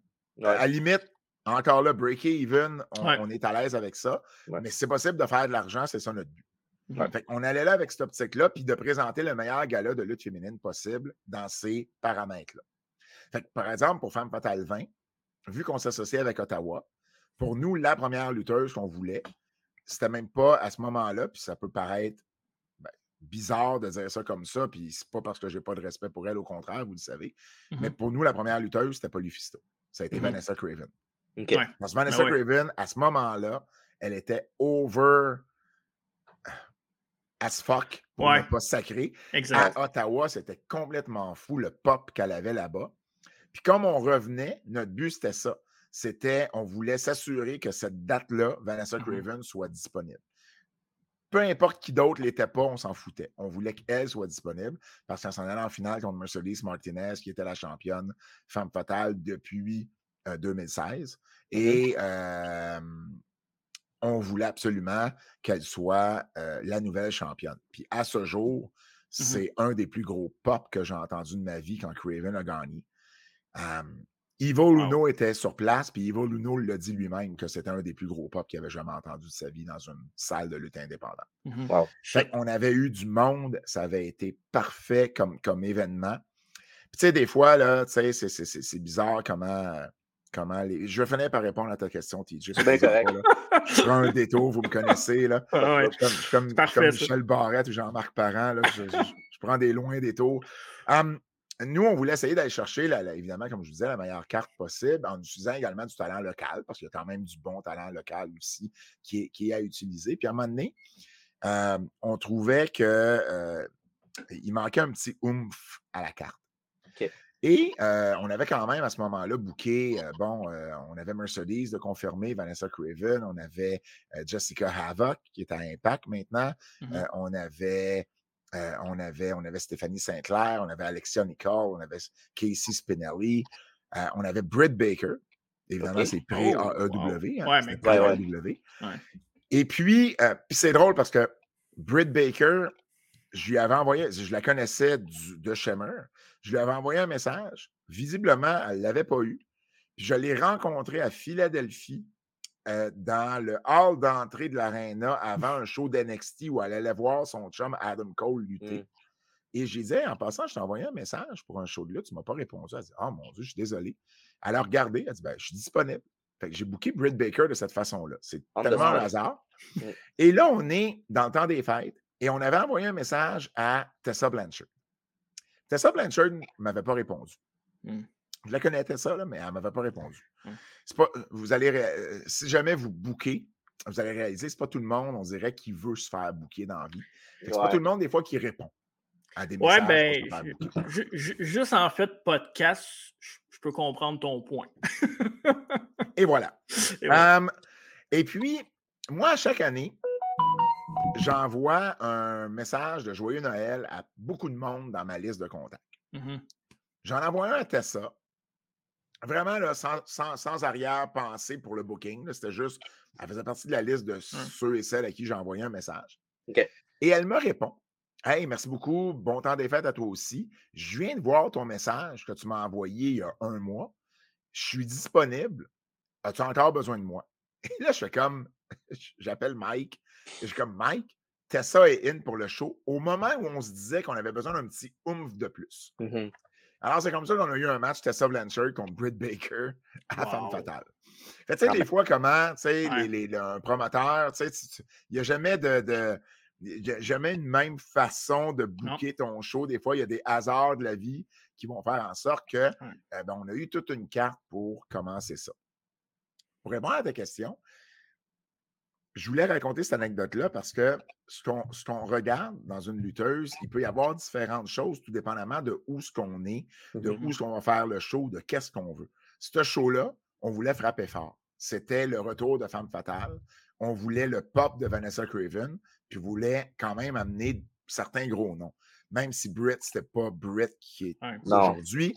Speaker 3: À la limite, encore là, break-even, on, est à l'aise avec ça. Mais c'est possible de faire de l'argent, c'est ça notre but. on allait là avec cette optique-là, puis de présenter le meilleur gala de lutte féminine possible dans ces paramètres-là. par exemple, pour Femme Fatale 20, vu qu'on s'associait avec Ottawa, pour nous, la première lutteuse qu'on voulait, c'était même pas à ce moment-là, puis ça peut paraître ben, bizarre de dire ça comme ça, puis c'est pas parce que j'ai pas de respect pour elle, au contraire, vous le savez. Mais mmh pour nous, la première lutteuse, c'était pas Lufisto. Ça a été mmh Vanessa Craven. Parce que Vanessa ben Craven, à ce moment-là, elle était over as fuck, pour ne pas sacré. À Ottawa, c'était complètement fou le pop qu'elle avait là-bas. Puis comme on revenait, notre but, c'était ça. C'était, on voulait s'assurer que cette date-là, Vanessa mm-hmm. Craven, soit disponible. Peu importe qui d'autre l'était pas, on s'en foutait. On voulait qu'elle soit disponible parce qu'elle s'en allait en finale contre Mercedes Martinez, qui était la championne femme fatale depuis 2016. Et on voulait absolument qu'elle soit la nouvelle championne. Puis à ce jour, mmh c'est un des plus gros pop que j'ai entendu de ma vie quand Craven a gagné. Ivo Luno était sur place, puis Ivo Luno l'a dit lui-même que c'était un des plus gros pop qu'il avait jamais entendu de sa vie dans une salle de lutte indépendante.
Speaker 2: Mmh
Speaker 3: on avait eu du monde, ça avait été parfait comme, comme événement. tu sais, des fois, là, c'est bizarre comment comment les... Je vais finir par répondre à ta question, TJ.
Speaker 2: C'est bien correct.
Speaker 3: je prends un détour, vous me connaissez. Là. Comme, Michel Barrette ou Jean-Marc Parent, là, je, prends des loin détours. Um, nous, on voulait essayer d'aller chercher, évidemment, comme je vous disais, la meilleure carte possible en utilisant également du talent local, parce qu'il y a quand même du bon talent local aussi qui est, qui est à utiliser. Puis à un moment donné, euh, on trouvait qu'il euh, manquait un petit oomph à la carte. Et on avait quand même à ce moment-là booké, bon, on avait Mercedes de confirmer, Vanessa Craven, on avait Jessica Havoc qui est à Impact maintenant, mmh on avait. on, avait, on avait Stéphanie Sinclair, on avait Alexia Nicole, on avait Casey Spinelli, on avait Britt Baker. Évidemment, c'est pré-AEW.
Speaker 1: Oh,
Speaker 3: hein, Et puis, c'est drôle parce que Britt Baker, je lui avais envoyé, je la connaissais de Shimmer, je lui avais envoyé un message. Visiblement, elle ne l'avait pas eu. je l'ai rencontrée à Philadelphie euh, dans le hall d'entrée de l'Arena avant un show d'NXT où elle allait voir son chum Adam Cole lutter. Mmh. Et j'ai dit, en passant, je t'ai envoyé un message pour un show de lutte, tu ne m'as pas répondu. Elle a dit, oh mon Dieu, je suis désolé. Elle a regardé, elle a dit, ben, je suis disponible. j'ai booké Britt Baker de cette façon-là. C'est tellement un hasard. Mmh. Et là, on est dans le temps des fêtes et on avait envoyé un message à Tessa Blanchard. Tessa Blanchard ne m'avait pas répondu. Mmh. Je la connaissais ça, là, mais elle ne m'avait pas répondu. Mmh. Pas, vous allez, euh, si jamais vous bouquez, vous allez réaliser, c'est pas tout le monde, on dirait, qui veut se faire bouquer dans la vie. C'est pas tout le monde, des fois, qui répond. à des messages.
Speaker 1: Ouais, ben, juste en fait, podcast, je peux comprendre ton point.
Speaker 3: Et voilà. *laughs* Et, puis, moi, chaque année, j'envoie un message de Joyeux Noël à beaucoup de monde dans ma liste de contacts. Mmh J'en envoie un à Tessa. Vraiment, là, sans, arrière-pensée pour le booking. C'était juste, elle faisait partie de la liste de mmh. ceux et celles à qui j'ai envoyé un message. Et elle me répond Hey, merci beaucoup. Bon temps des fêtes à toi aussi. Je viens de voir ton message que tu m'as envoyé il y a un mois. Je suis disponible. As-tu encore besoin de moi? Et là, je fais comme, *laughs* j'appelle Mike. Et je suis comme, Mike, Tessa est in pour le show au moment où on se disait qu'on avait besoin d'un petit oomph de plus. Mmh Alors, c'est comme ça qu'on a eu un match Tessa Blanchard contre Britt Baker à Femme Fatale. tu sais, des fois, comment, tu sais, un promoteur, tu sais, il n'y a jamais de jamais une même façon de booker ton show. Des fois, il y a des hasards de la vie qui vont faire en sorte que eh ben, on a eu toute une carte pour commencer ça. Pour répondre à ta question, je voulais raconter cette anecdote-là parce que ce qu'on regarde dans une lutteuse, il peut y avoir différentes choses, tout dépendamment de où ce qu'on est, de où ce qu'on va faire le show, de qu'est-ce qu'on veut. Ce show-là, on voulait frapper fort. C'était le retour de Femme Fatale. On voulait le pop de Vanessa Craven puis voulait quand même amener certains gros noms. Même si Britt, c'était pas Britt qui est aujourd'hui.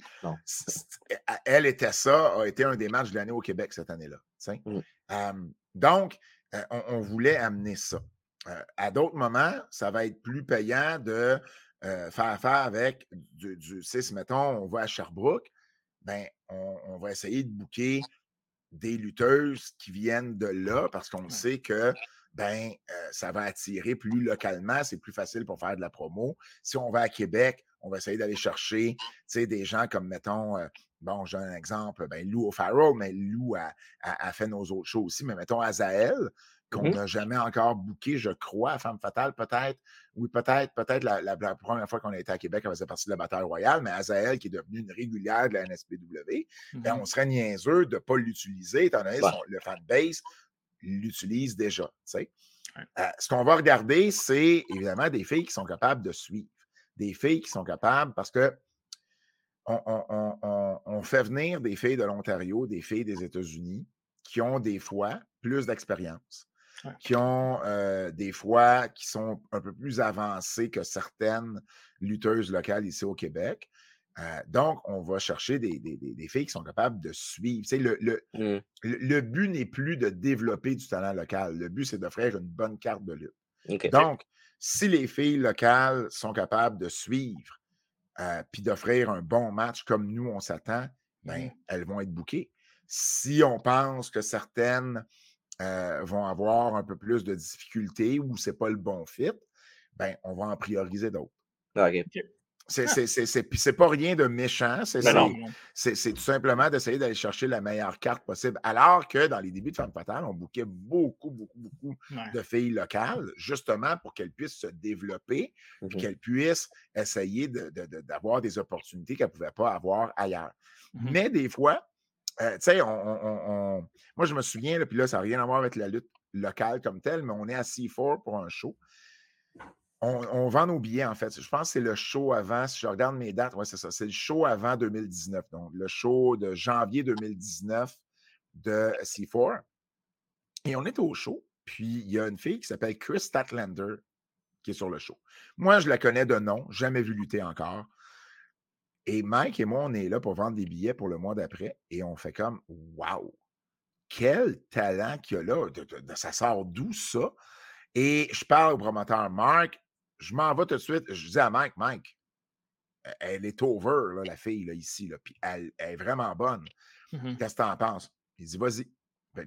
Speaker 3: Elle était ça, a été un des matchs de l'année au Québec cette année-là. Mmh. donc, euh, on, voulait amener ça. Euh, à d'autres moments, ça va être plus payant de euh, faire affaire avec du, du si mettons, on va à Sherbrooke, ben, on, va essayer de booker des lutteuses qui viennent de là parce qu'on sait que ben, ça va attirer plus localement, c'est plus facile pour faire de la promo. Si on va à Québec, on va essayer d'aller chercher des gens comme, mettons, bon, j'ai un exemple, ben, Lou O'Farrell, mais Lou a, fait nos autres shows aussi, mais mettons Azael, qu'on mmh n'a jamais encore booké, je crois, à Femme Fatale, peut-être. Oui, peut-être, peut-être la, première fois qu'on a été à Québec, elle faisait partie de la bataille royale, mais Azael, qui est devenue une régulière de la NSPW, ben, mmh on serait niaiseux de ne pas l'utiliser, étant donné son, le fanbase l'utilise déjà. Euh, ce qu'on va regarder, c'est évidemment des filles qui sont capables de suivre. Des filles qui sont capables parce que on, fait venir des filles de l'Ontario, des filles des États-Unis qui ont des fois plus d'expérience, qui ont euh, des fois qui sont un peu plus avancées que certaines lutteuses locales ici au Québec. Euh, donc, on va chercher des, filles qui sont capables de suivre. Mmh. le, le, but n'est plus de développer du talent local. Le but, c'est d'offrir une bonne carte de lutte. Donc, si les filles locales sont capables de suivre euh, puis d'offrir un bon match comme nous, on s'attend, ben, elles vont être bouquées. Si on pense que certaines euh, vont avoir un peu plus de difficultés ou ce n'est pas le bon fit, ben, on va en prioriser d'autres.
Speaker 2: Ah,
Speaker 3: c'est pas rien de méchant. Ben c'est tout simplement d'essayer d'aller chercher la meilleure carte possible. Alors que dans les débuts de Femme Fatale, on bouquait beaucoup, beaucoup, beaucoup de filles locales, justement pour qu'elles puissent se développer, et mmh qu'elles puissent essayer d'avoir des opportunités qu'elles ne pouvaient pas avoir ailleurs. Mmh Mais des fois, euh, tu sais, on, moi je me souviens, puis là, ça n'a rien à voir avec la lutte locale comme telle, mais on est à C4 pour un show. On, vend nos billets, en fait. Je pense que c'est le show avant, si je regarde mes dates, ouais, c'est ça. C'est le show avant 2019. Donc, le show de janvier 2019 de C4. Et on est au show. Puis, il y a une fille qui s'appelle Chris Statlander qui est sur le show. Moi, je la connais de nom, jamais vu lutter encore. Et Mike et moi, on est là pour vendre des billets pour le mois d'après. Et on fait comme, waouh, quel talent qu'il y a là. ça sort d'où ça? Et je parle au promoteur Marc, je m'en vais tout de suite. Je dis à Mike, Mike, e-, elle est over, la fille, là, ici. Là, puis elle, est vraiment bonne. Mmh Qu'est-ce que tu en penses? Il dit, vas-y.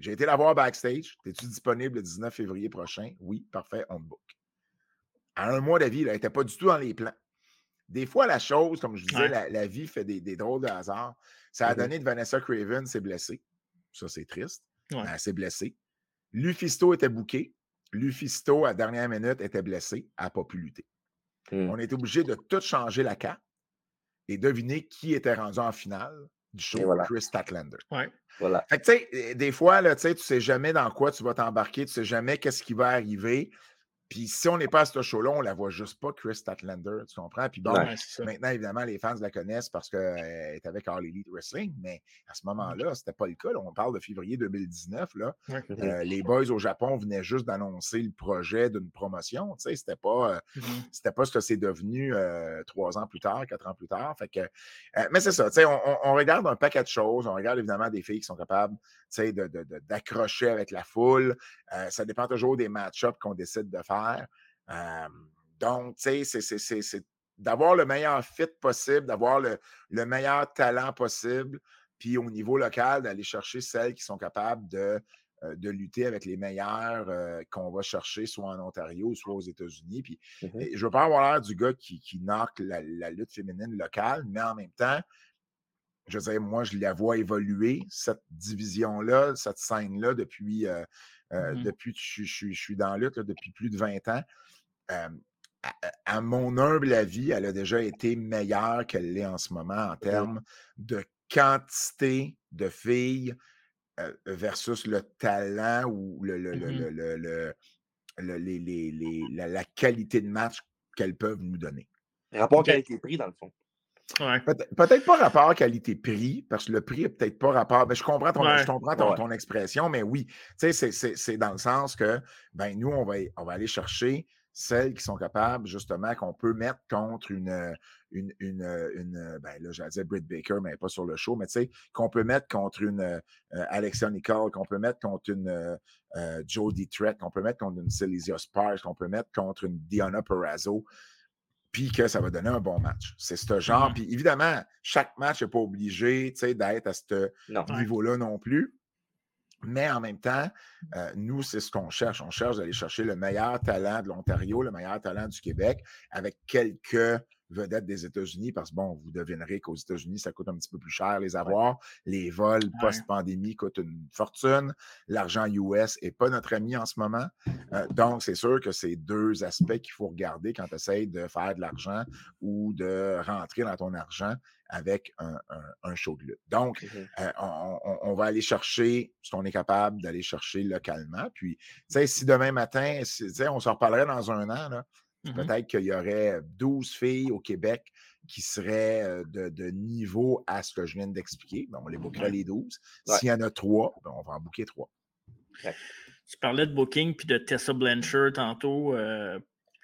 Speaker 3: J'ai été la voir backstage. Es-tu disponible le 19 février prochain? Oui, parfait, on te book. À un mois de vie, elle n'était pas du tout dans les plans. Des fois, la chose, comme je disais, la, vie fait des, drôles de hasard. Ça a mmh donné de Vanessa Craven s'est blessée. Ça, c'est triste. Elle s'est blessée. Lufisto était booké. Lufisto, à dernière minute, était blessé, n'a pas pu lutter. Mmh. On était obligé de tout changer la carte et deviner qui était rendu en finale du show, Chris Statlander.
Speaker 2: Voilà.
Speaker 3: Fait que, des fois, là, tu ne sais jamais dans quoi tu vas t'embarquer, tu ne sais jamais qu'est-ce qui va arriver. Puis si on n'est pas à ce show-là, on ne la voit juste pas, Chris Statlander, tu comprends? Puis bon, maintenant, évidemment, les fans la connaissent parce qu'elle est avec All Elite Wrestling, mais à ce moment-là, ce n'était pas le cas. on parle de février 2019. Là. Euh, les boys au Japon venaient juste d'annoncer le projet d'une promotion. Ce n'était pas, euh, mm-hmm. pas ce que c'est devenu euh, trois ans plus tard, quatre ans plus tard. Fait que, mais c'est ça, on, on, regarde un paquet de choses. On regarde évidemment des filles qui sont capables d'accrocher avec la foule. ça dépend toujours des match-ups qu'on décide de faire donc, tu sais, c'est d'avoir le meilleur fit possible, d'avoir le, meilleur talent possible, puis au niveau local, d'aller chercher celles qui sont capables de, de lutter avec les meilleurs qu'on va chercher, soit en Ontario, soit aux États-Unis. Puis mmh je ne veux pas avoir l'air du gars qui, qui la, lutte féminine locale, mais en même temps, je veux dire, moi, je la vois évoluer, cette division-là, cette scène-là, depuis, euh, mmh depuis que je, suis dans la lutte, depuis plus de 20 ans. à, mon humble avis, elle a déjà été meilleure qu'elle l'est en ce moment en termes de quantité de filles euh, versus le talent ou le, la, qualité de match qu'elles peuvent nous donner.
Speaker 2: Rapport qualité-prix, dans le fond.
Speaker 3: Peut-être pas rapport qualité-prix, parce que le prix n'est peut-être pas rapport. Ben, je comprends ton, ton, expression, mais oui, c'est dans le sens que ben, nous, on va, on va aller chercher celles qui sont capables, justement, qu'on peut mettre contre une, une, une, ben là, j'allais dire Britt Baker, mais pas sur le show, mais tu sais, qu'on peut mettre contre une euh, Alexia Nicole, qu'on peut mettre contre une euh, Jodie Trett, qu'on peut mettre contre une Celicia Sparks, qu'on peut mettre contre une Diana Perazzo puis que ça va donner un bon match. C'est ce genre. Puis évidemment, chaque match n'est pas obligé d'être à ce niveau-là non plus. Mais en même temps, euh, nous, c'est ce qu'on cherche. On cherche d'aller chercher le meilleur talent de l'Ontario, le meilleur talent du Québec, avec quelques vedettes des États-Unis, parce que, bon, vous devinerez qu'aux États-Unis, ça coûte un petit peu plus cher les avoir. Les vols post-pandémie coûtent une fortune. L'argent US n'est pas notre ami en ce moment. Euh, donc, c'est sûr que c'est deux aspects qu'il faut regarder quand tu essaies de faire de l'argent ou de rentrer dans ton argent avec un, show de lutte. Donc, euh, on, va aller chercher ce qu'on est capable d'aller chercher localement. Puis, tu sais, si demain matin, on s'en reparlerait dans un an, là, Mmh peut-être qu'il y aurait 12 filles au Québec qui seraient de, niveau à ce que je viens d'expliquer. Ben, on les bookerait les 12. S'il y en a trois, ben, on va en booker trois.
Speaker 1: Tu parlais de booking puis de Tessa Blanchard tantôt,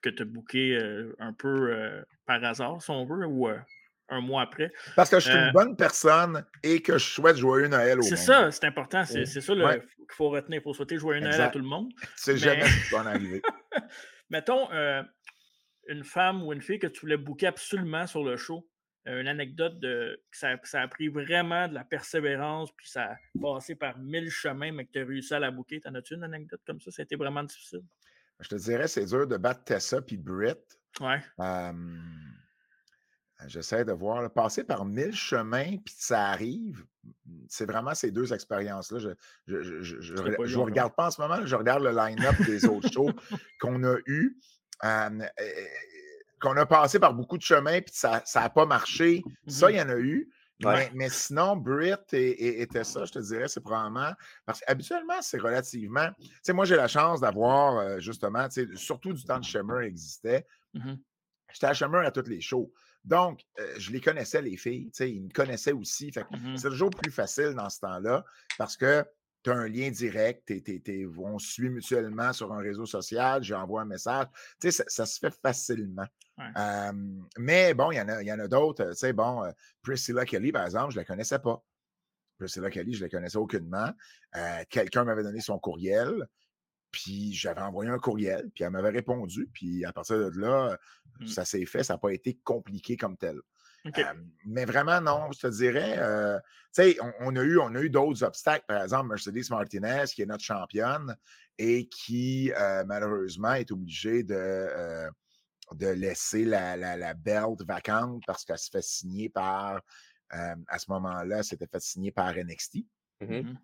Speaker 1: que tu as booké un peu par hasard, si on veut, ou un mois après.
Speaker 3: Parce que je suis une bonne personne et que je souhaite joyeux Noël au monde.
Speaker 1: C'est ça, c'est important. C'est ça qu'il faut retenir. Il faut souhaiter joyeux Noël à tout le monde.
Speaker 3: C'est jamais ce qui va en arriver.
Speaker 1: Mettons, une femme ou une fille que tu voulais booker absolument sur le show. Euh, une anecdote de que ça, a pris vraiment de la persévérance, puis ça a passé par mille chemins, mais que tu as réussi à la booker. T'en as-tu une anecdote comme ça? Ça a été vraiment difficile.
Speaker 3: Je te dirais, c'est dur de battre Tessa puis Britt.
Speaker 1: Ouais.
Speaker 3: J'essaie de voir. passer par mille chemins, puis ça arrive. C'est vraiment ces deux expériences-là. Je ne regarde pas en ce moment, je regarde le line-up des autres *laughs* shows qu'on a eus qu'on a passé par beaucoup de chemins puis ça n'a pas marché. Ça, mmh il y en a eu. Mais, sinon, Brit était ça, je te dirais, c'est probablement. Parce qu'habituellement, c'est relativement. Tu sais, moi, j'ai la chance d'avoir, justement, surtout du temps que Shimmer existait. Mmh J'étais à Shimmer à toutes les shows. Donc, je les connaissais, les filles. Ils me connaissaient aussi. Mmh c'est toujours plus facile dans ce temps-là parce que tu as un lien direct, on se suit mutuellement sur un réseau social, j'envoie un message. Tu sais, ça, se fait facilement. mais bon, il y en a, y en a d'autres. Tu sais, bon, euh, Priscilla Kelly, par exemple, je ne la connaissais pas. Priscilla Kelly, je ne la connaissais aucunement. Euh, quelqu'un m'avait donné son courriel, puis j'avais envoyé un courriel, puis elle m'avait répondu. Puis à partir de là, mmh. ça s'est fait, ça n'a pas été compliqué comme tel mais vraiment, non, je te dirais, euh, tu sais, on, a eu, eu d'autres obstacles. Par exemple, Mercedes Martinez, qui est notre championne et qui, euh, malheureusement, est obligée de, euh, de laisser la, la, belt vacante parce qu'elle se fait signer par, à ce moment-là, c'était fait signer par NXT. Mmh mmh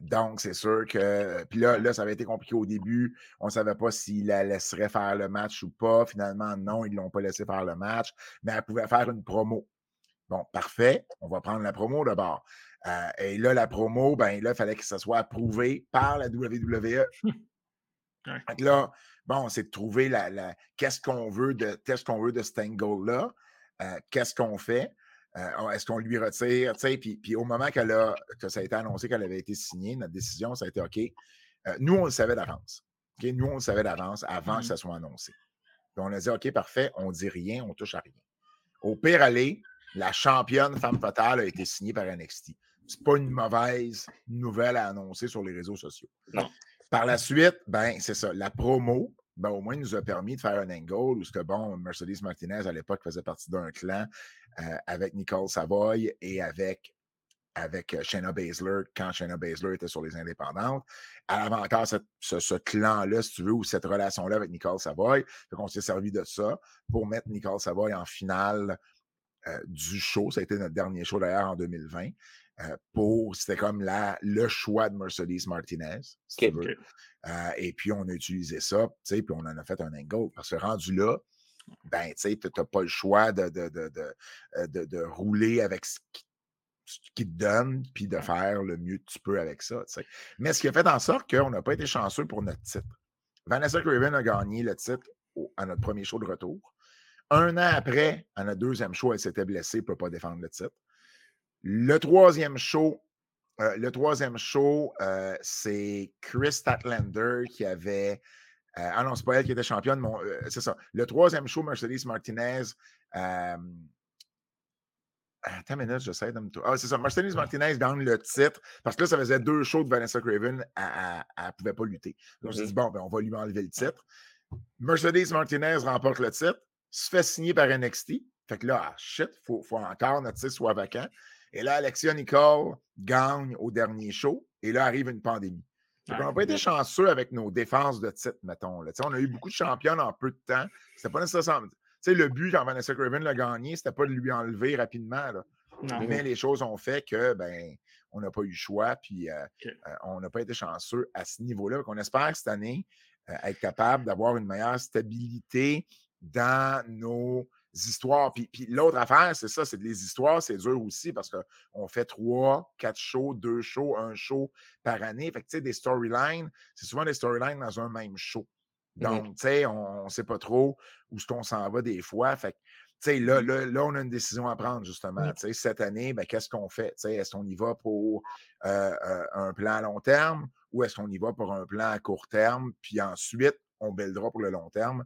Speaker 3: donc, c'est sûr que. Puis là, là, ça avait été compliqué au début. On ne savait pas s'il la laisserait faire le match ou pas. Finalement, non, ils ne l'ont pas laissé faire le match. Mais elle pouvait faire une promo. Bon, parfait. On va prendre la promo d'abord. et là, la promo, ben là, il fallait que ça soit approuvé par la WWE. *laughs* là, bon, c'est de trouver la, qu'est-ce qu'on veut de qu'est-ce qu'on veut de cet angle-là, euh, qu'est-ce qu'on fait? Euh, est-ce qu'on lui retire? Puis, puis au moment qu'elle a, que ça a été annoncé qu'elle avait été signée, notre décision, ça a été OK. Euh, nous, on le savait d'avance. Nous, on le savait d'avance avant que mmh ça soit annoncé. Puis on a dit OK, parfait, on ne dit rien, on ne touche à rien. Au pire aller, la championne femme fatale a été signée par NXT. Ce n'est pas une mauvaise nouvelle à annoncer sur les réseaux sociaux.
Speaker 2: Non.
Speaker 3: Par la suite, ben, c'est ça. La promo, ben, au moins, nous a permis de faire un angle où que, bon, Mercedes Martinez, à l'époque, faisait partie d'un clan euh, avec Nicole Savoy et avec, avec euh, Shayna Baszler quand Shayna Baszler était sur les indépendantes. Elle avait encore ce, clan-là, si tu veux, ou cette relation-là avec Nicole Savoy. Donc, on s'est servi de ça pour mettre Nicole Savoy en finale euh, du show. Ça a été notre dernier show d'ailleurs en 2020. pour, c'était comme la, le choix de Mercedes Martinez, si tu veux. Euh, et puis, on a utilisé ça, puis on en a fait un angle. Parce que rendu là, ben, tu n'as pas le choix de, de, euh, rouler avec ce qui, te donne, puis de faire le mieux que tu peux avec ça. Mais ce qui a fait en sorte qu'on n'a pas été chanceux pour notre titre. Vanessa Craven a gagné le titre à notre premier show de retour. Un an après, à notre deuxième show, elle s'était blessée, ne peut pas défendre le titre. Le troisième show, euh, le troisième show, euh, c'est Chris Statlander qui avait. Euh, ah non, c'est pas elle qui était championne, mais c'est ça. Le troisième show, Mercedes Martinez. attends une minute, j'essaie de me. Ah, c'est ça. Mercedes Martinez gagne le titre parce que là, ça faisait deux shows de Vanessa Craven. Elle ne pouvait pas lutter. Donc, je me suis dit, bon, ben, on va lui enlever le titre. Mercedes Martinez remporte le titre, se fait signer par NXT. Fait que là, ah, shit, il faut, faut, encore notre titre soit vacant. Et là, Alexia Nicole gagne au dernier show. Et là, arrive une pandémie. On n'a pas été chanceux avec nos défenses de titre, mettons. Là. On a eu beaucoup de championnes en peu de temps. C'était pas nécessairement. le but, quand Vanessa Craven l'a gagné, c'était pas de lui enlever rapidement. Là. Mais les choses ont fait que ben, on n'a pas eu le choix, puis euh, euh, on n'a pas été chanceux à ce niveau-là. On espère cette année euh, être capable d'avoir une meilleure stabilité dans nos histoires. Puis, l'autre affaire, c'est ça, c'est les histoires, c'est dur aussi parce qu'on fait trois, quatre shows, deux shows, un show par année. Fait que, tu sais, des storylines, c'est souvent des storylines dans un même show. Mmh Donc, tu sais, on ne sait pas trop où est-ce qu'on s'en va des fois. Fait que, tu sais, là, là, là, on a une décision à prendre, justement. Tu sais, cette année, ben, qu'est-ce qu'on fait? Tu sais, est-ce qu'on y va pour euh, euh, un plan à long terme ou est-ce qu'on y va pour un plan à court terme? Puis ensuite, on buildera pour le long terme?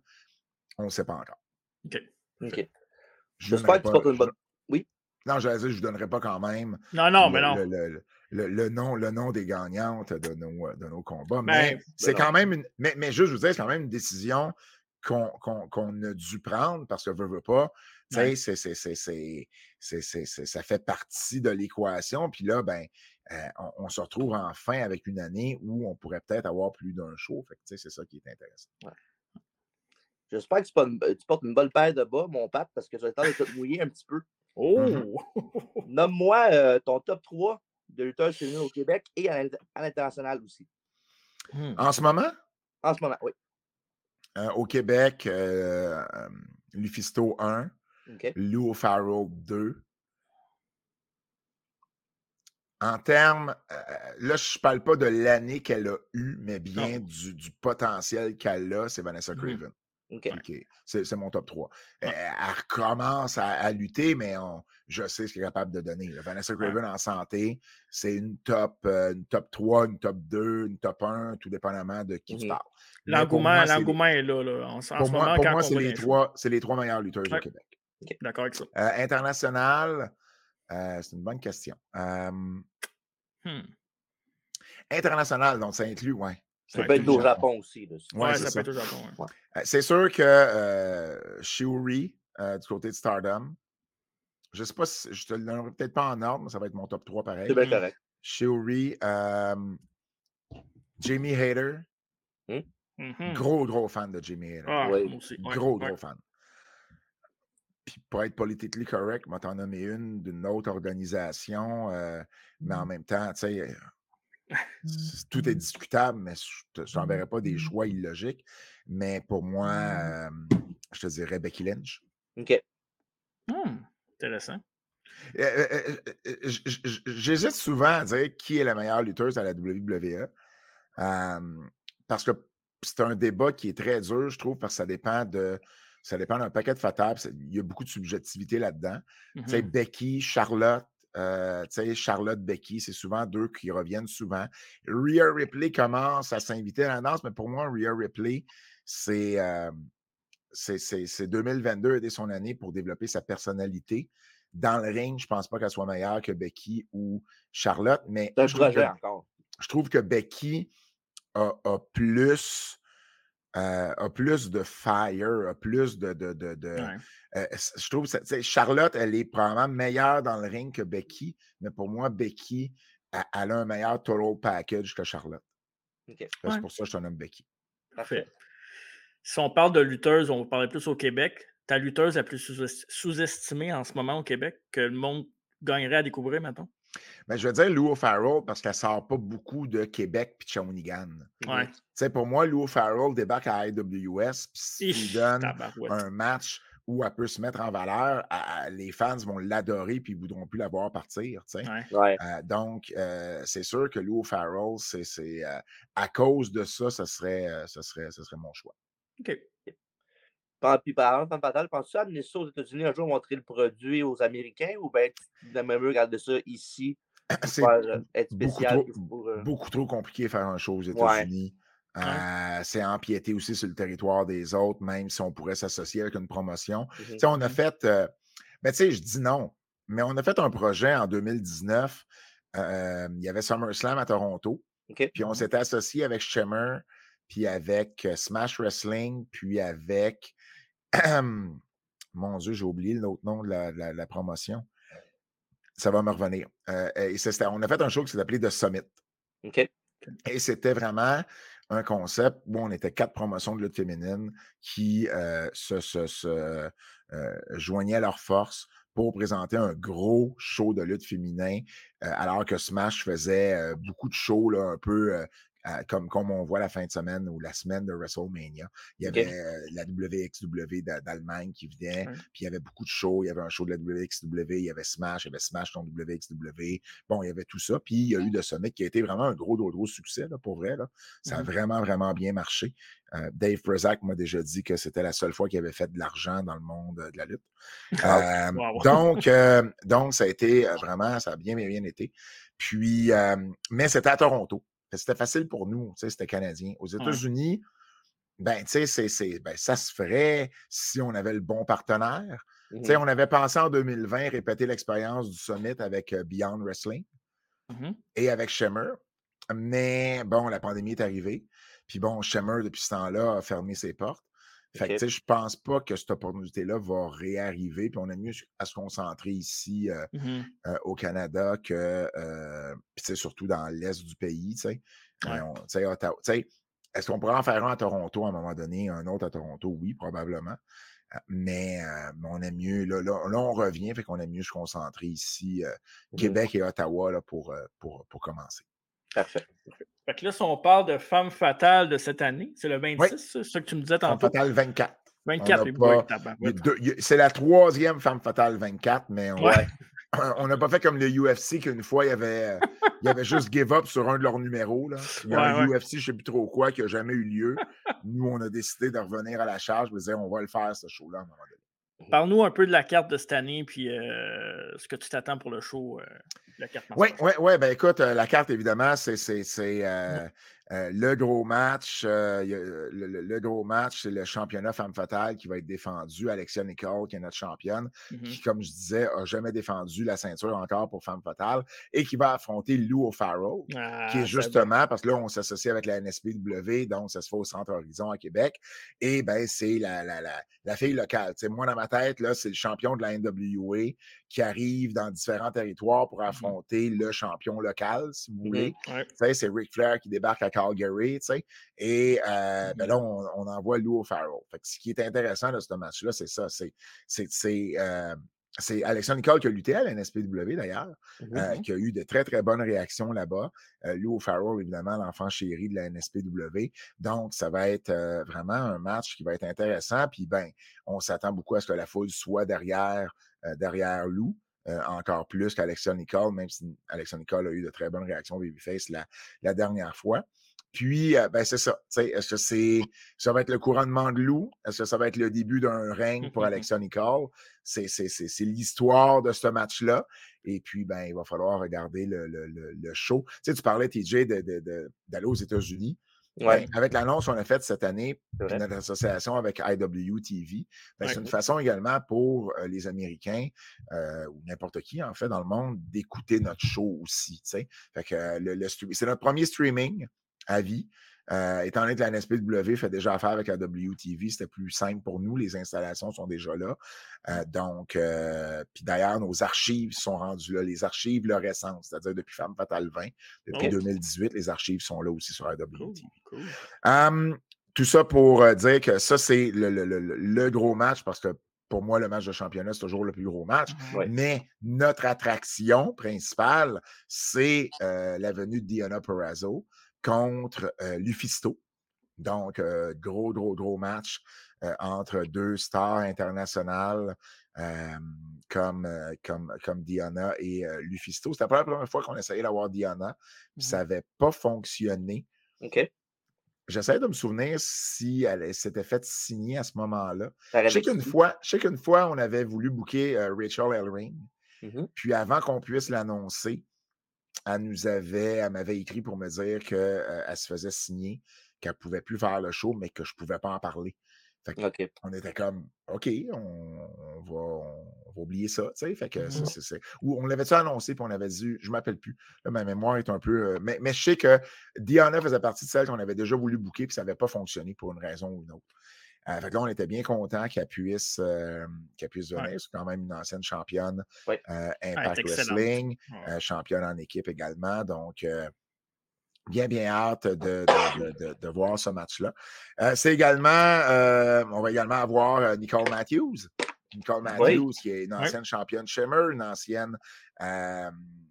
Speaker 3: On ne sait pas encore.
Speaker 1: OK.
Speaker 2: OK. J'espère que tu portes une bonne. Oui?
Speaker 3: Non, je je ne donnerai pas quand même.
Speaker 1: Non, non, mais non.
Speaker 3: Le, nom, le nom des gagnantes de nos, de nos combats. mais ben, c'est quand même une. Mais, mais juste, je vous dis, c'est quand même une décision qu'on a dû prendre parce que veut, veut pas. Tu sais, ça fait partie de l'équation. Puis là, ben, euh, on, se retrouve enfin avec une année où on pourrait peut-être avoir plus d'un show. C'est ça qui est intéressant.
Speaker 2: J'espère que tu portes, une, bonne paire de bas, mon pape, parce que tu as le temps de te mouiller un petit peu.
Speaker 1: Oh! *laughs*
Speaker 2: Nomme-moi euh, ton top 3 de lutteurs féminins au Québec et à l'international aussi.
Speaker 3: Hmm. En ce moment?
Speaker 2: En ce moment, oui.
Speaker 3: Euh, au Québec, euh, Lufisto 1, Lou Farrell 2. En termes, là, je ne parle pas de l'année qu'elle a eue, mais bien du, potentiel qu'elle a, c'est Vanessa mm-hmm. Craven. C'est mon top 3. Elle, recommence à, lutter, mais je sais ce qu'elle est capable de donner. Vanessa Craven en santé, c'est une top, euh, une top 3, une top 2, une top 1, tout dépendamment de qui tu mmh parles.
Speaker 1: L'engouement est là. là. En,
Speaker 3: pour moi, c'est les, trois, les trois meilleures lutteuses au Québec.
Speaker 1: D'accord avec ça.
Speaker 3: Euh, international, euh, c'est une bonne question. Hmm. International, donc ça inclut, ouais.
Speaker 2: Ça peut être au Japon aussi.
Speaker 1: Oui, ça, peut être au Japon.
Speaker 3: Euh, c'est sûr que euh, Shiori, euh, du côté de Stardom, je ne sais pas si je te le donnerai peut-être pas en ordre, mais ça va être mon top 3 pareil.
Speaker 2: C'est bien correct.
Speaker 3: Shiori, Jamie Hader.
Speaker 2: Hmm?
Speaker 3: Mm-hmm. Gros, gros fan de Jamie Hader.
Speaker 1: Ah, oui. aussi.
Speaker 3: Gros, gros fan. Puis pour être politiquement correct, moi, t'en nommer une d'une autre organisation, mais en mm. même temps, tu sais, tout est discutable, mais je ne t'enverrai pas des mmh. choix illogiques. Mais pour moi, mmh. je te dirais Becky Lynch.
Speaker 2: OK.
Speaker 1: Mmh, intéressant.
Speaker 3: J'hésite souvent à dire qui est la meilleure lutteuse à la WWE. parce que c'est un débat qui est très dur, je trouve, parce que ça dépend de. Ça dépend d'un paquet de facteurs. Il y a beaucoup de subjectivité là-dedans. Tu sais. Becky, Charlotte, euh, Charlotte Becky, c'est souvent deux qui reviennent souvent. Rhea Ripley commence à s'inviter à la danse, mais pour moi, Rhea Ripley, c'est euh, 2022 et son année pour développer sa personnalité. Dans le ring, je ne pense pas qu'elle soit meilleure que Becky ou Charlotte, mais je trouve, que, encore. je trouve que Becky a, plus. Euh, a plus de fire, a plus de. de, de, euh, je trouve que Charlotte, elle est probablement meilleure dans le ring que Becky, mais pour moi, Becky, elle, a un meilleur total package que Charlotte. C'est pour ça que je te nomme Becky.
Speaker 1: Parfait. Si on parle de lutteuse, on va parler plus au Québec. Ta lutteuse la plus sous-estimée en ce moment au Québec que le monde gagnerait à découvrir maintenant?
Speaker 3: Ben, je veux dire Lou Farrell parce qu'elle sort pas beaucoup de Québec puis de Shawinigan. Ouais. pour moi, Lou Farrell débarque à IWS puis s'il donne un match où elle peut se mettre en valeur, les fans vont l'adorer puis ils ne voudront plus la voir partir. Ouais. Euh, donc, euh, c'est sûr que Lou Farrell, c'est, euh, à cause de ça, ce serait, ce serait, ce serait mon choix. OK.
Speaker 2: Puis par exemple, Fatal, penses-tu amener ça aux États-Unis un jour, montrer le produit aux Américains ou bien tu même regarder ça ici *clears throat*
Speaker 3: c'est euh, être spécial euh? beaucoup, trop, compliqué de faire un show aux États-Unis. Euh, c'est empiéter aussi sur le territoire des autres, même si on pourrait s'associer avec une promotion. Mmh on a mmh fait, mais ben, tu sais, je dis non, mais on a fait un projet en 2019. il y avait SummerSlam à Toronto. Puis on mmh s'était associé avec Shimmer, puis avec Smash Wrestling, puis avec. *clears throat* Mon Dieu, j'ai oublié l'autre nom de la, promotion. Ça va me revenir. et on a fait un show qui s'est appelé The Summit. Et c'était vraiment un concept où on était quatre promotions de lutte féminine qui se, joignaient à leurs forces pour présenter un gros show de lutte féminin, alors que Smash faisait beaucoup de shows là, un peu comme, comme on voit la fin de semaine ou la semaine de WrestleMania. Il y avait la WXW d'Allemagne qui venait, puis il y avait beaucoup de shows. Il y avait un show de la WXW, il y avait Smash, il y avait Smash dans WXW. Bon, il y avait tout ça. Puis il y a eu de Summit qui a été vraiment un gros, gros, gros succès, là, pour vrai. Là. Ça a mmh vraiment, vraiment bien marché. Dave Prezak m'a déjà dit que c'était la seule fois qu'il avait fait de l'argent dans le monde de la lutte. Ah, donc, donc, ça a été vraiment, ça a bien, bien, bien été. Puis, mais c'était à Toronto. C'était facile pour nous, c'était canadien. Aux États-Unis, ben, tu sais, ben, ça se ferait si on avait le bon partenaire. Tu sais, mmh On avait pensé en 2020 répéter l'expérience du Summit avec Beyond Wrestling mmh et avec Shimmer. Mais bon, la pandémie est arrivée. Puis bon, Shimmer, depuis ce temps-là, a fermé ses portes. Fait que, tu sais, je pense pas que cette opportunité-là va réarriver. Puis on est mieux à se concentrer ici euh, mmh euh, au Canada que, euh, surtout dans l'est du pays, tu sais. Est-ce qu'on pourrait en faire un à Toronto à un moment donné, un autre à Toronto? Oui, probablement. Mais, on est mieux, là, là, on revient, fait qu'on est mieux se concentrer ici, mmh Québec et Ottawa, là, pour, pour, pour commencer.
Speaker 2: Parfait.
Speaker 1: Fait que là, si on parle de Femme Fatale de cette année, c'est le 26, c'est ça que tu me disais tantôt?
Speaker 3: Femme Fatale 24.
Speaker 1: 24,
Speaker 3: c'est la troisième Femme Fatale 24, mais *laughs* on n'a pas fait comme le UFC qu'une fois, il y avait, il avait juste give up sur un de leurs numéros. Là. Il y a un UFC, je ne sais plus trop quoi, qui n'a jamais eu lieu. Nous, on a décidé de revenir à la charge. On on va le faire, ce show-là, à un moment donné.
Speaker 1: Parle-nous un peu de la carte de cette année, puis euh, ce que tu t'attends pour le show, euh, la carte.
Speaker 3: Oui, oui, oui. Ben écoute, euh, la carte, évidemment, c'est euh, le gros match, euh, le, gros match, c'est le championnat femme fatale qui va être défendu. Alexia Nicole, qui est notre championne, mmh qui, comme je disais, n'a jamais défendu la ceinture encore pour femme fatale et qui va affronter Lou O'Farrell, qui est ah, justement, parce que là, on s'associe avec la NSPW, donc ça se fait au Centre Horizon à Québec. Et ben c'est la, la, la, fille locale. moi, dans ma tête, là, c'est le champion de la NWA qui arrive dans différents territoires pour mmh affronter le champion local, si vous mmh voulez. C'est Ric Flair qui débarque à Calgary. Et euh, ben là, on, on, envoie Lou O'Farrell. ce qui est intéressant de ce match-là, c'est ça. C'est, c'est, euh, Alexandre Nicole qui a lutté à la NSPW d'ailleurs, euh, qui a eu de très, très bonnes réactions là-bas. Lou O'Farrell, évidemment, l'enfant chéri de la NSPW. Donc, ça va être vraiment un match qui va être intéressant. Puis, ben, on s'attend beaucoup à ce que la foule soit derrière, derrière Lou. Encore plus qu'Alexia Nicole, même si Alexia Nicole a eu de très bonnes réactions Babyface la, la dernière fois. Puis, euh, ben, c'est ça. Est-ce que c'est, ça va être le couronnement de loup? Est-ce que ça va être le début d'un règne pour *laughs* Alexia Nicole? C'est, l'histoire de ce match-là. Et puis, ben, il va falloir regarder le, le, le, show. Tu sais, tu parlais, TJ, d'aller de, aux États-Unis. Avec l'annonce qu'on a faite cette année, notre association avec IWTV, ben, c'est une façon également pour euh, les Américains euh, ou n'importe qui, en fait, dans le monde, d'écouter notre show aussi. Fait que, euh, c'est notre premier streaming à vie. Euh, étant donné que la NSPW fait déjà affaire avec la WTV, c'était plus simple pour nous. Les installations sont déjà là. Euh, donc, euh, puis d'ailleurs, nos archives sont rendues là. Les archives, le récentes, c'est-à-dire depuis Femme Fatale 20, depuis 2018, les archives sont là aussi sur la WTV. tout ça pour dire que ça, c'est le, gros match parce que pour moi, le match de championnat, c'est toujours le plus gros match. Mais notre attraction principale, c'est la venue de Diana Perazzo contre Lufisto. Donc, gros, gros, gros match entre deux stars internationales comme, comme, comme Diana et Lufisto. C'était la première fois qu'on essayait d'avoir Diana, puis ça n'avait mmh pas fonctionné.
Speaker 2: OK.
Speaker 3: J'essaie de me souvenir si elle s'était faite signer à ce moment-là. Je sais qu'une fois, fois, on avait voulu booker Rachel Elring. Mmh puis avant qu'on puisse l'annoncer, elle nous avait, elle m'avait écrit pour me dire qu'elle se faisait signer, qu'elle ne pouvait plus faire le show, mais que je ne pouvais pas en parler. On était comme, OK, on, va, oublier ça. Fait que mmh Ou on l'avait-tu annoncé, puis on avait dit, je ne m'appelle plus. ma mémoire est un peu. mais, mais, je sais que Diana faisait partie de celle qu'on avait déjà voulu booker, puis ça n'avait pas fonctionné pour une raison ou une autre. Euh, fait là, on était bien content qu'elle puisse, euh, puisse venir. C'est quand même une ancienne championne euh, Impact Wrestling, championne en équipe également. Donc, bien, bien hâte de, de, voir ce match-là. c'est également, on va également avoir Nicole Matthews. Nicole Matthews, qui est une ancienne championne Shimmer, une ancienne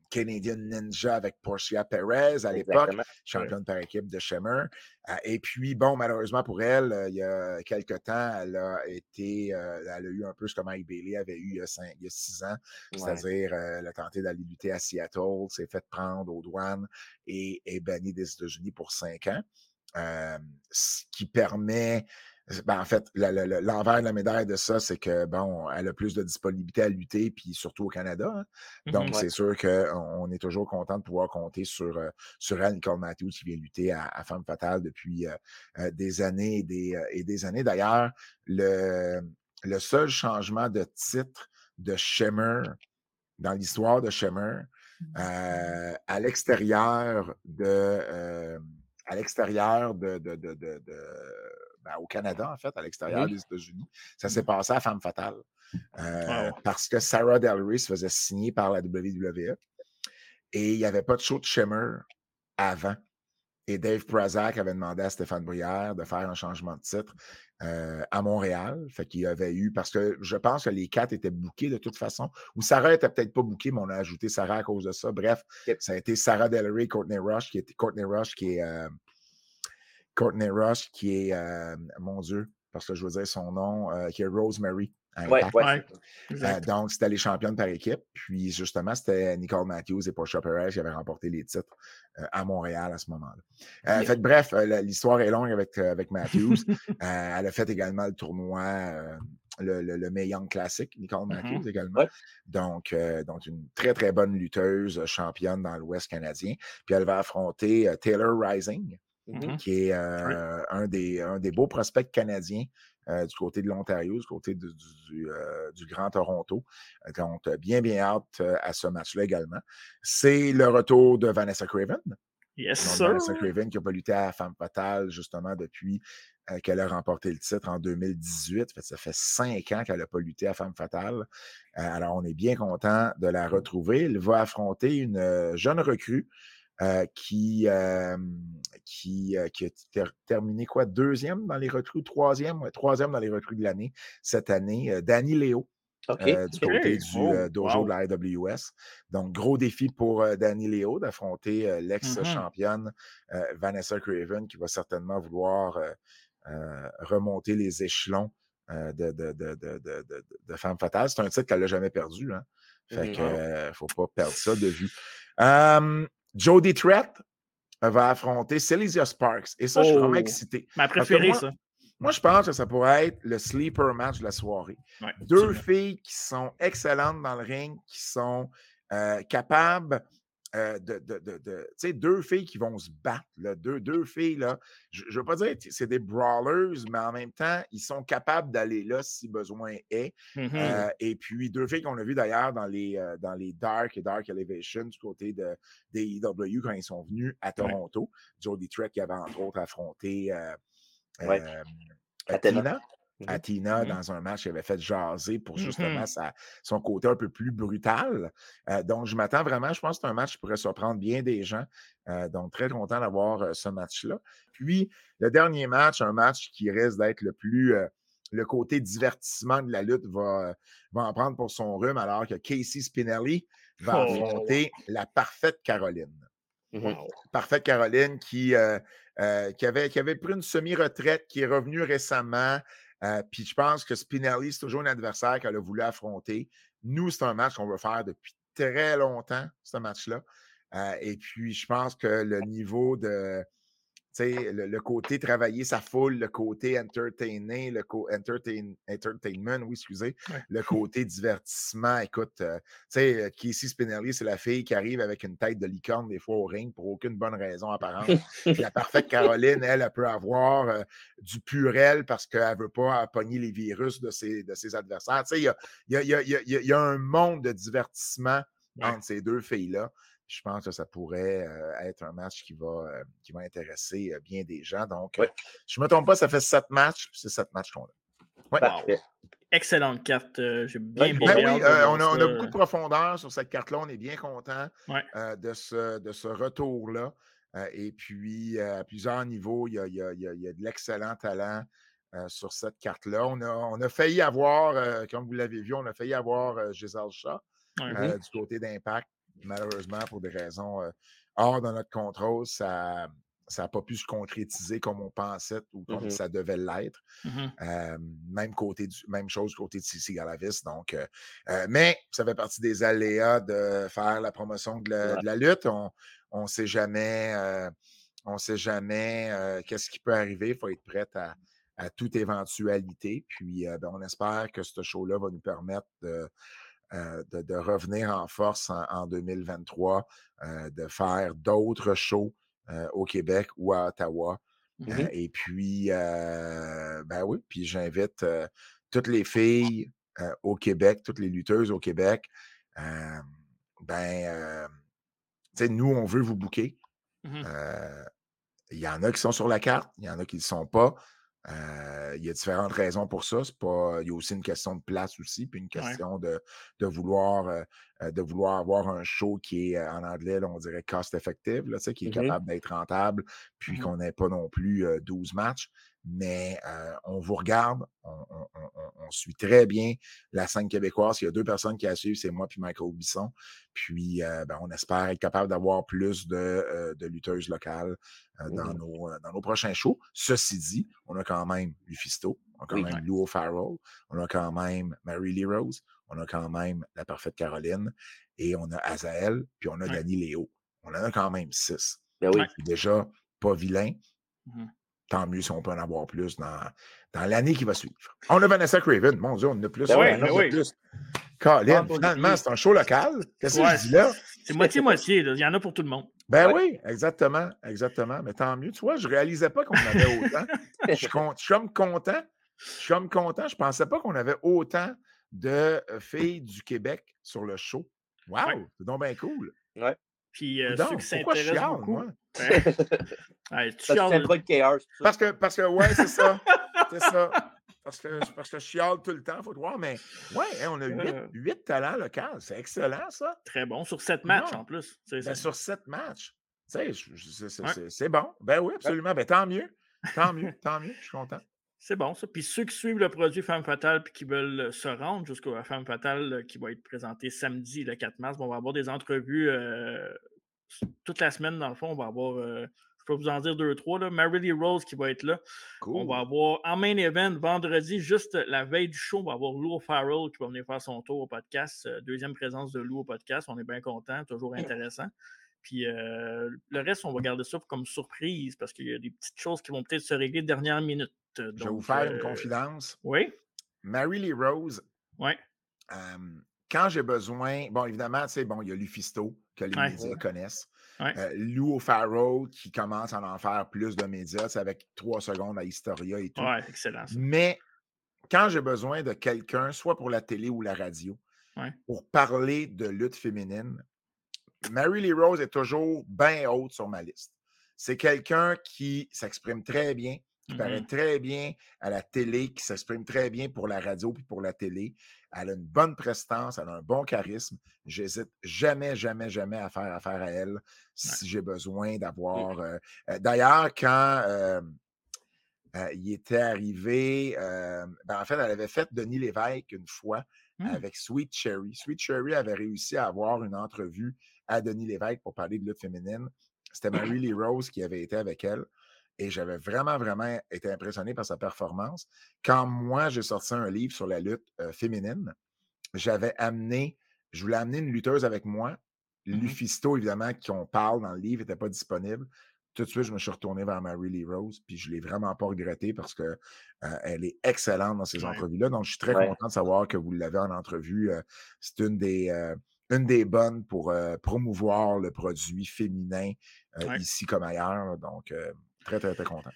Speaker 3: Canadian Ninja avec Portia Perez à l'époque, championne par équipe de Shimmer. Euh, et puis, bon, malheureusement pour elle, euh, il y a quelques temps, elle a été, euh, elle a eu un peu ce que Mike Bailey avait eu il y a, six ans, c'est-à-dire elle a tenté d'aller lutter à Seattle, s'est fait prendre aux douanes et est bannie des États-Unis pour cinq ans. ce qui permet ben, en fait, l'envers de la médaille de ça, c'est que, bon, elle a plus de disponibilité à lutter, puis surtout au Canada. Hein. Mmh Donc, c'est sûr qu'on est toujours content de pouvoir compter sur, euh, sur elle, Nicole Matthews, qui vient lutter à, Femme Fatale depuis euh, euh, des années et des, et des années. D'ailleurs, le, le seul changement de titre de Shimmer dans l'histoire de Shimmer, mmh à l'extérieur de. à l'extérieur de, de ben, au Canada, en fait, à l'extérieur des États-Unis. Ça mmh. s'est passé à Femme Fatale. Euh, parce que Sarah Del Rey se faisait signer par la WWE et il n'y avait pas de show de Shimmer avant. Et Dave Prazak avait demandé à Stéphane Brière de faire un changement de titre euh, à Montréal. Fait qu'il y avait eu, parce que je pense que les quatre étaient bookés de toute façon. Ou Sarah était peut-être pas bookée, mais on a ajouté Sarah à cause de ça. Bref, ça a été Sarah Del Rey, Courtney Rush, qui était Courtney Rush, qui est euh, Courtney Rush, qui est, euh, mon Dieu, parce que je veux dire son nom, euh, qui est Rosemary.
Speaker 2: Ouais, ouais,
Speaker 3: euh, donc, c'était les championnes par équipe. Puis, justement, c'était Nicole Matthews et Portia Perez qui avaient remporté les titres à Montréal à ce moment-là. fait, bref, l'histoire est longue avec, avec Matthews. *laughs* elle a fait également le tournoi, le, le, May Young Classic, Nicole mm-hmm. Matthews également. Donc, donc, une très, très bonne lutteuse, championne dans l'Ouest canadien. Puis, elle va affronter Taylor Rising. Mmh qui est euh, un, des, un des beaux prospects canadiens euh, du côté de l'Ontario, du côté du, euh, du, Grand Toronto. Donc, bien, bien hâte à ce match-là également. C'est le retour de Vanessa Craven.
Speaker 1: Yes,
Speaker 3: Vanessa Craven qui n'a pas lutté à Femme Fatale justement depuis qu'elle a remporté le titre en 2018. ça fait cinq ans qu'elle n'a pas lutté à Femme Fatale. alors, on est bien content de la retrouver. Elle va affronter une jeune recrue euh, qui, qui, euh, qui, a terminé quoi, deuxième dans les recrues, troisième, troisième dans les recrues de l'année cette année, euh, Danny Léo. du côté du oh, dojo de la IWS. Donc, gros défi pour Danny Léo d'affronter l'ex-championne mmh Vanessa Craven qui va certainement vouloir remonter les échelons de, de, de, de, Femme Fatale. C'est un titre qu'elle n'a jamais perdu. Hein. Fait mmh faut pas perdre ça de vue. Jody Trett, va affronter Celicia Sparks. Et ça, je suis vraiment oh! excité.
Speaker 1: Ma préférée, ça.
Speaker 3: Moi, je pense que ça pourrait être le sleeper match de la soirée. Deux filles qui sont excellentes dans le ring, qui sont euh, capables euh, de, de, de, tu sais, deux filles qui vont se battre, là, deux, deux filles, là, je ne veux pas dire que c'est des brawlers, mais en même temps, ils sont capables d'aller là si besoin est. Mm-hmm. Euh, et puis, deux filles qu'on a vues d'ailleurs dans les, dans les Dark et Dark Elevation du côté de, des EW quand ils sont venus à Toronto. Jody Trek qui avait entre autres affronté
Speaker 2: Ouais.
Speaker 3: Athena. Athena, mmh dans un match, avait fait jaser pour justement mmh son côté un peu plus brutal. donc, je m'attends vraiment, je pense que c'est un match qui pourrait surprendre bien des gens. donc, très content d'avoir ce match-là. Puis, le dernier match, un match qui risque d'être le plus. le côté divertissement de la lutte va, va en prendre pour son rhume, alors que Casey Spinelli va oh! affronter la parfaite Caroline. Mmh parfaite Caroline qui euh, qui, avait, qui avait pris une semi-retraite, qui est revenu récemment. Euh, puis je pense que Spinelli, c'est toujours un adversaire qu'elle a voulu affronter. Nous, c'est un match qu'on veut faire depuis très longtemps, ce match-là. Euh, et puis, je pense que le niveau de, le, le, côté travailler sa foule, le côté entertainer, le côté entertainment, oui, excusez, le côté divertissement. Écoute, euh, tu sais, euh, Casey Spinelli, c'est la fille qui arrive avec une tête de licorne des fois au ring pour aucune bonne raison apparente. la parfaite Caroline, elle, elle peut avoir euh, du purel parce qu'elle ne veut pas pogner les virus de ses, de ses adversaires. Tu sais, il y a, y, a, y, a, y a, un monde de divertissement entre ces deux filles-là je pense que ça pourrait être un match qui va, qui va intéresser bien des gens. Donc, je ne me trompe pas, ça fait sept matchs, c'est sept matchs qu'on
Speaker 1: a. Excellente carte. J'ai bien,
Speaker 3: bien, ben oui, on, a, on, a, beaucoup de profondeur sur cette carte-là. On est bien content de ce, de ce retour-là. et puis, à plusieurs niveaux, il y a, il y a, il y a de l'excellent talent sur cette carte-là. On a, on a failli avoir, comme vous l'avez vu, on a failli avoir Giselle Shaw du côté d'Impact malheureusement, pour des raisons euh, hors de notre contrôle, ça n'a pas pu se concrétiser comme on pensait ou comme mmh ça devait l'être. Mmh même, côté du, même chose côté de Cici Galavis. Donc, euh, euh, mais ça fait partie des aléas de faire la promotion de la, lutte. On ne sait jamais, on sait jamais qu'est-ce qui peut arriver. Il faut être prêt à, toute éventualité. Puis, ben, on espère que ce show-là va nous permettre de euh, de, revenir en force en, 2023, euh, de faire d'autres shows euh, au Québec ou à Ottawa. Mmh et puis, ben oui, puis j'invite toutes les filles au Québec, toutes les lutteuses au Québec. ben, tu sais, nous, on veut vous bouquer. Mmh il y en a qui sont sur la carte, il y en a qui ne le sont pas. Euh, il y a différentes raisons pour ça. Pas, il y a aussi une question de place aussi, puis une question de, de, vouloir, euh, euh, de vouloir avoir un show qui est en anglais, on dirait cost effective, là, qui est mmh capable d'être rentable, puis mmh qu'on n'ait pas non plus 12 matchs mais on vous regarde, on, suit très bien la scène québécoise. Il y a deux personnes qui la suivent, c'est moi puis Michael Bisson. Puis ben, on espère être capable d'avoir plus de, lutteuses locales dans, nos, dans nos prochains shows. Ceci dit, on a quand même Lufisto, on a quand même Lou Farrell, on a quand même Mary Lee Rose, on a quand même la parfaite Caroline, et on a Azael, puis on a Danny Léo. On en a quand même six.
Speaker 2: Ben oui.
Speaker 3: Déjà pas vilain. Mmh tant mieux si on peut en avoir plus dans, dans l'année qui va suivre. On a Vanessa Craven, mon Dieu, on en a plus.
Speaker 1: Ben oui, ben oui.
Speaker 3: plus. Colin, finalement, c'est un show local. Qu'est-ce que je dis là?
Speaker 1: C'est moitié-moitié. Il y en a pour tout le monde.
Speaker 3: Ben oui, exactement. Exactement. Mais tant mieux. Tu vois, je ne réalisais pas qu'on avait autant. je, suis je suis comme content. Je suis comme content. Je ne pensais pas qu'on avait autant de filles du Québec sur le show. Wow, c'est donc bien cool.
Speaker 2: Ouais.
Speaker 1: Puis euh, ceux qui s'intéressent beaucoup. Moi?
Speaker 2: Ouais, tu chiales.
Speaker 3: Parce que, parce que, ouais, c'est ça. c'est ça. Parce que, parce que je chiale tout le temps, il faut te voir. Mais ouais, hein, on a huit, euh. talents locaux. C'est excellent, ça.
Speaker 1: Très bon. Sur sept matchs en plus.
Speaker 3: Ben, sur sept matchs. C'est bon. Ben oui, absolument. Ben, tant mieux. Tant mieux. *laughs* tant mieux. Je suis content.
Speaker 1: C'est bon, ça. Puis ceux qui suivent le produit Femme Fatale et qui veulent euh, se rendre jusqu'à Femme Fatale euh, qui va être présenté samedi le 4 mars, on va avoir des entrevues euh, toute la semaine, dans le fond. On va avoir, je peux vous en dire deux, trois, là. Mary Lee Rose qui va être là. On va avoir en main event vendredi, juste la veille du show, on va avoir Lou Farrell qui va venir faire son tour au podcast. deuxième présence de Lou au podcast. On est bien content, toujours intéressant. Puis le reste, on va garder ça comme surprise parce qu'il y a des petites choses qui vont peut-être se régler dernière minute.
Speaker 3: je vais vous faire une confidence.
Speaker 1: Oui.
Speaker 3: Mary Lee Rose.
Speaker 1: Oui.
Speaker 3: quand j'ai besoin, bon, évidemment, tu sais, bon, il y a Lufisto que les médias connaissent. Euh, Lou O'Farrell qui commence à en faire plus de médias, c'est avec trois secondes à Historia et tout.
Speaker 1: Ouais, excellent.
Speaker 3: Mais quand j'ai besoin de quelqu'un, soit pour la télé ou la radio, pour parler de lutte féminine, Mary Lee Rose est toujours bien haute sur ma liste. C'est quelqu'un qui s'exprime très bien, qui paraît mmh très bien à la télé, qui s'exprime très bien pour la radio puis pour la télé. Elle a une bonne prestance, elle a un bon charisme. J'hésite jamais, jamais, jamais à faire affaire à elle si j'ai besoin d'avoir. Euh, euh, d'ailleurs, quand euh, il était arrivé, ben, en fait, elle avait fait Denis Lévesque une fois mmh. avec Sweet Cherry. Sweet Cherry avait réussi à avoir une entrevue à Denis Lévesque pour parler de lutte féminine. C'était Mary Lee Rose qui avait été avec elle. Et j'avais vraiment, vraiment été impressionné par sa performance. Quand moi, j'ai sorti un livre sur la lutte féminine, j'avais amené, je voulais amener une lutteuse avec moi. Mmh Lufisto, évidemment, qui on parle dans le livre, n'était pas disponible. Tout de suite, je me suis retourné vers Mary Lee Rose, puis je ne l'ai vraiment pas regretté parce qu'elle elle est excellente dans ces entrevues-là. Donc, je suis très content de savoir que vous l'avez en entrevue. c'est une des, une des bonnes pour promouvoir le produit féminin ici comme ailleurs. Donc, Très, très, très content.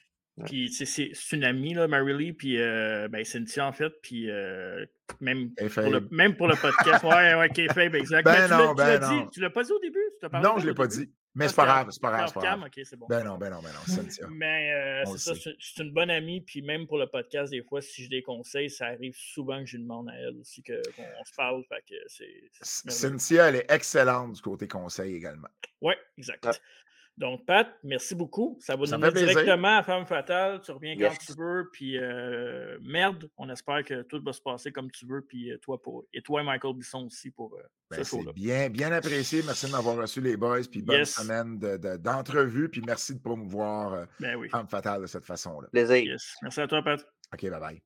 Speaker 1: Puis, c'est une amie, là, Mary Lee, puis euh, ben, Cynthia, en fait, puis euh, même, pour le, même pour le podcast. *laughs* ouais, ouais, ok, Fabe, exact.
Speaker 3: Ben non, ben non.
Speaker 1: tu l'as pas dit au début?
Speaker 3: non, je ne l'ai pas dit. Mais c'est pas grave, c'est pas grave. C'est pas grave.
Speaker 1: bon.
Speaker 3: Ben non, ben non, ben non, Cynthia. *laughs*
Speaker 1: Mais euh, c'est ça, c'est une bonne amie, puis même pour le podcast, des fois, si je des conseils, ça arrive souvent que je demande à elle aussi qu'on se parle. Fait que c'est.
Speaker 3: Cynthia, elle est excellente du côté conseil également.
Speaker 1: Oui, exact. Donc, Pat, merci beaucoup. Ça va nous mettre directement à Femme Fatale. Tu reviens quand tu veux. Puis, euh, merde, on espère que tout va se passer comme tu veux. Puis, euh, toi, pour, et toi, Michael Bisson aussi pour euh,
Speaker 3: ben, ce show-là. Bien, bien apprécié. Merci de m'avoir reçu, les boys. Puis, bonne semaine d'entrevue. puis, merci de promouvoir ben Femme Fatale de cette façon-là.
Speaker 2: Plaisir.
Speaker 1: Merci à toi, Pat.
Speaker 3: OK, bye bye.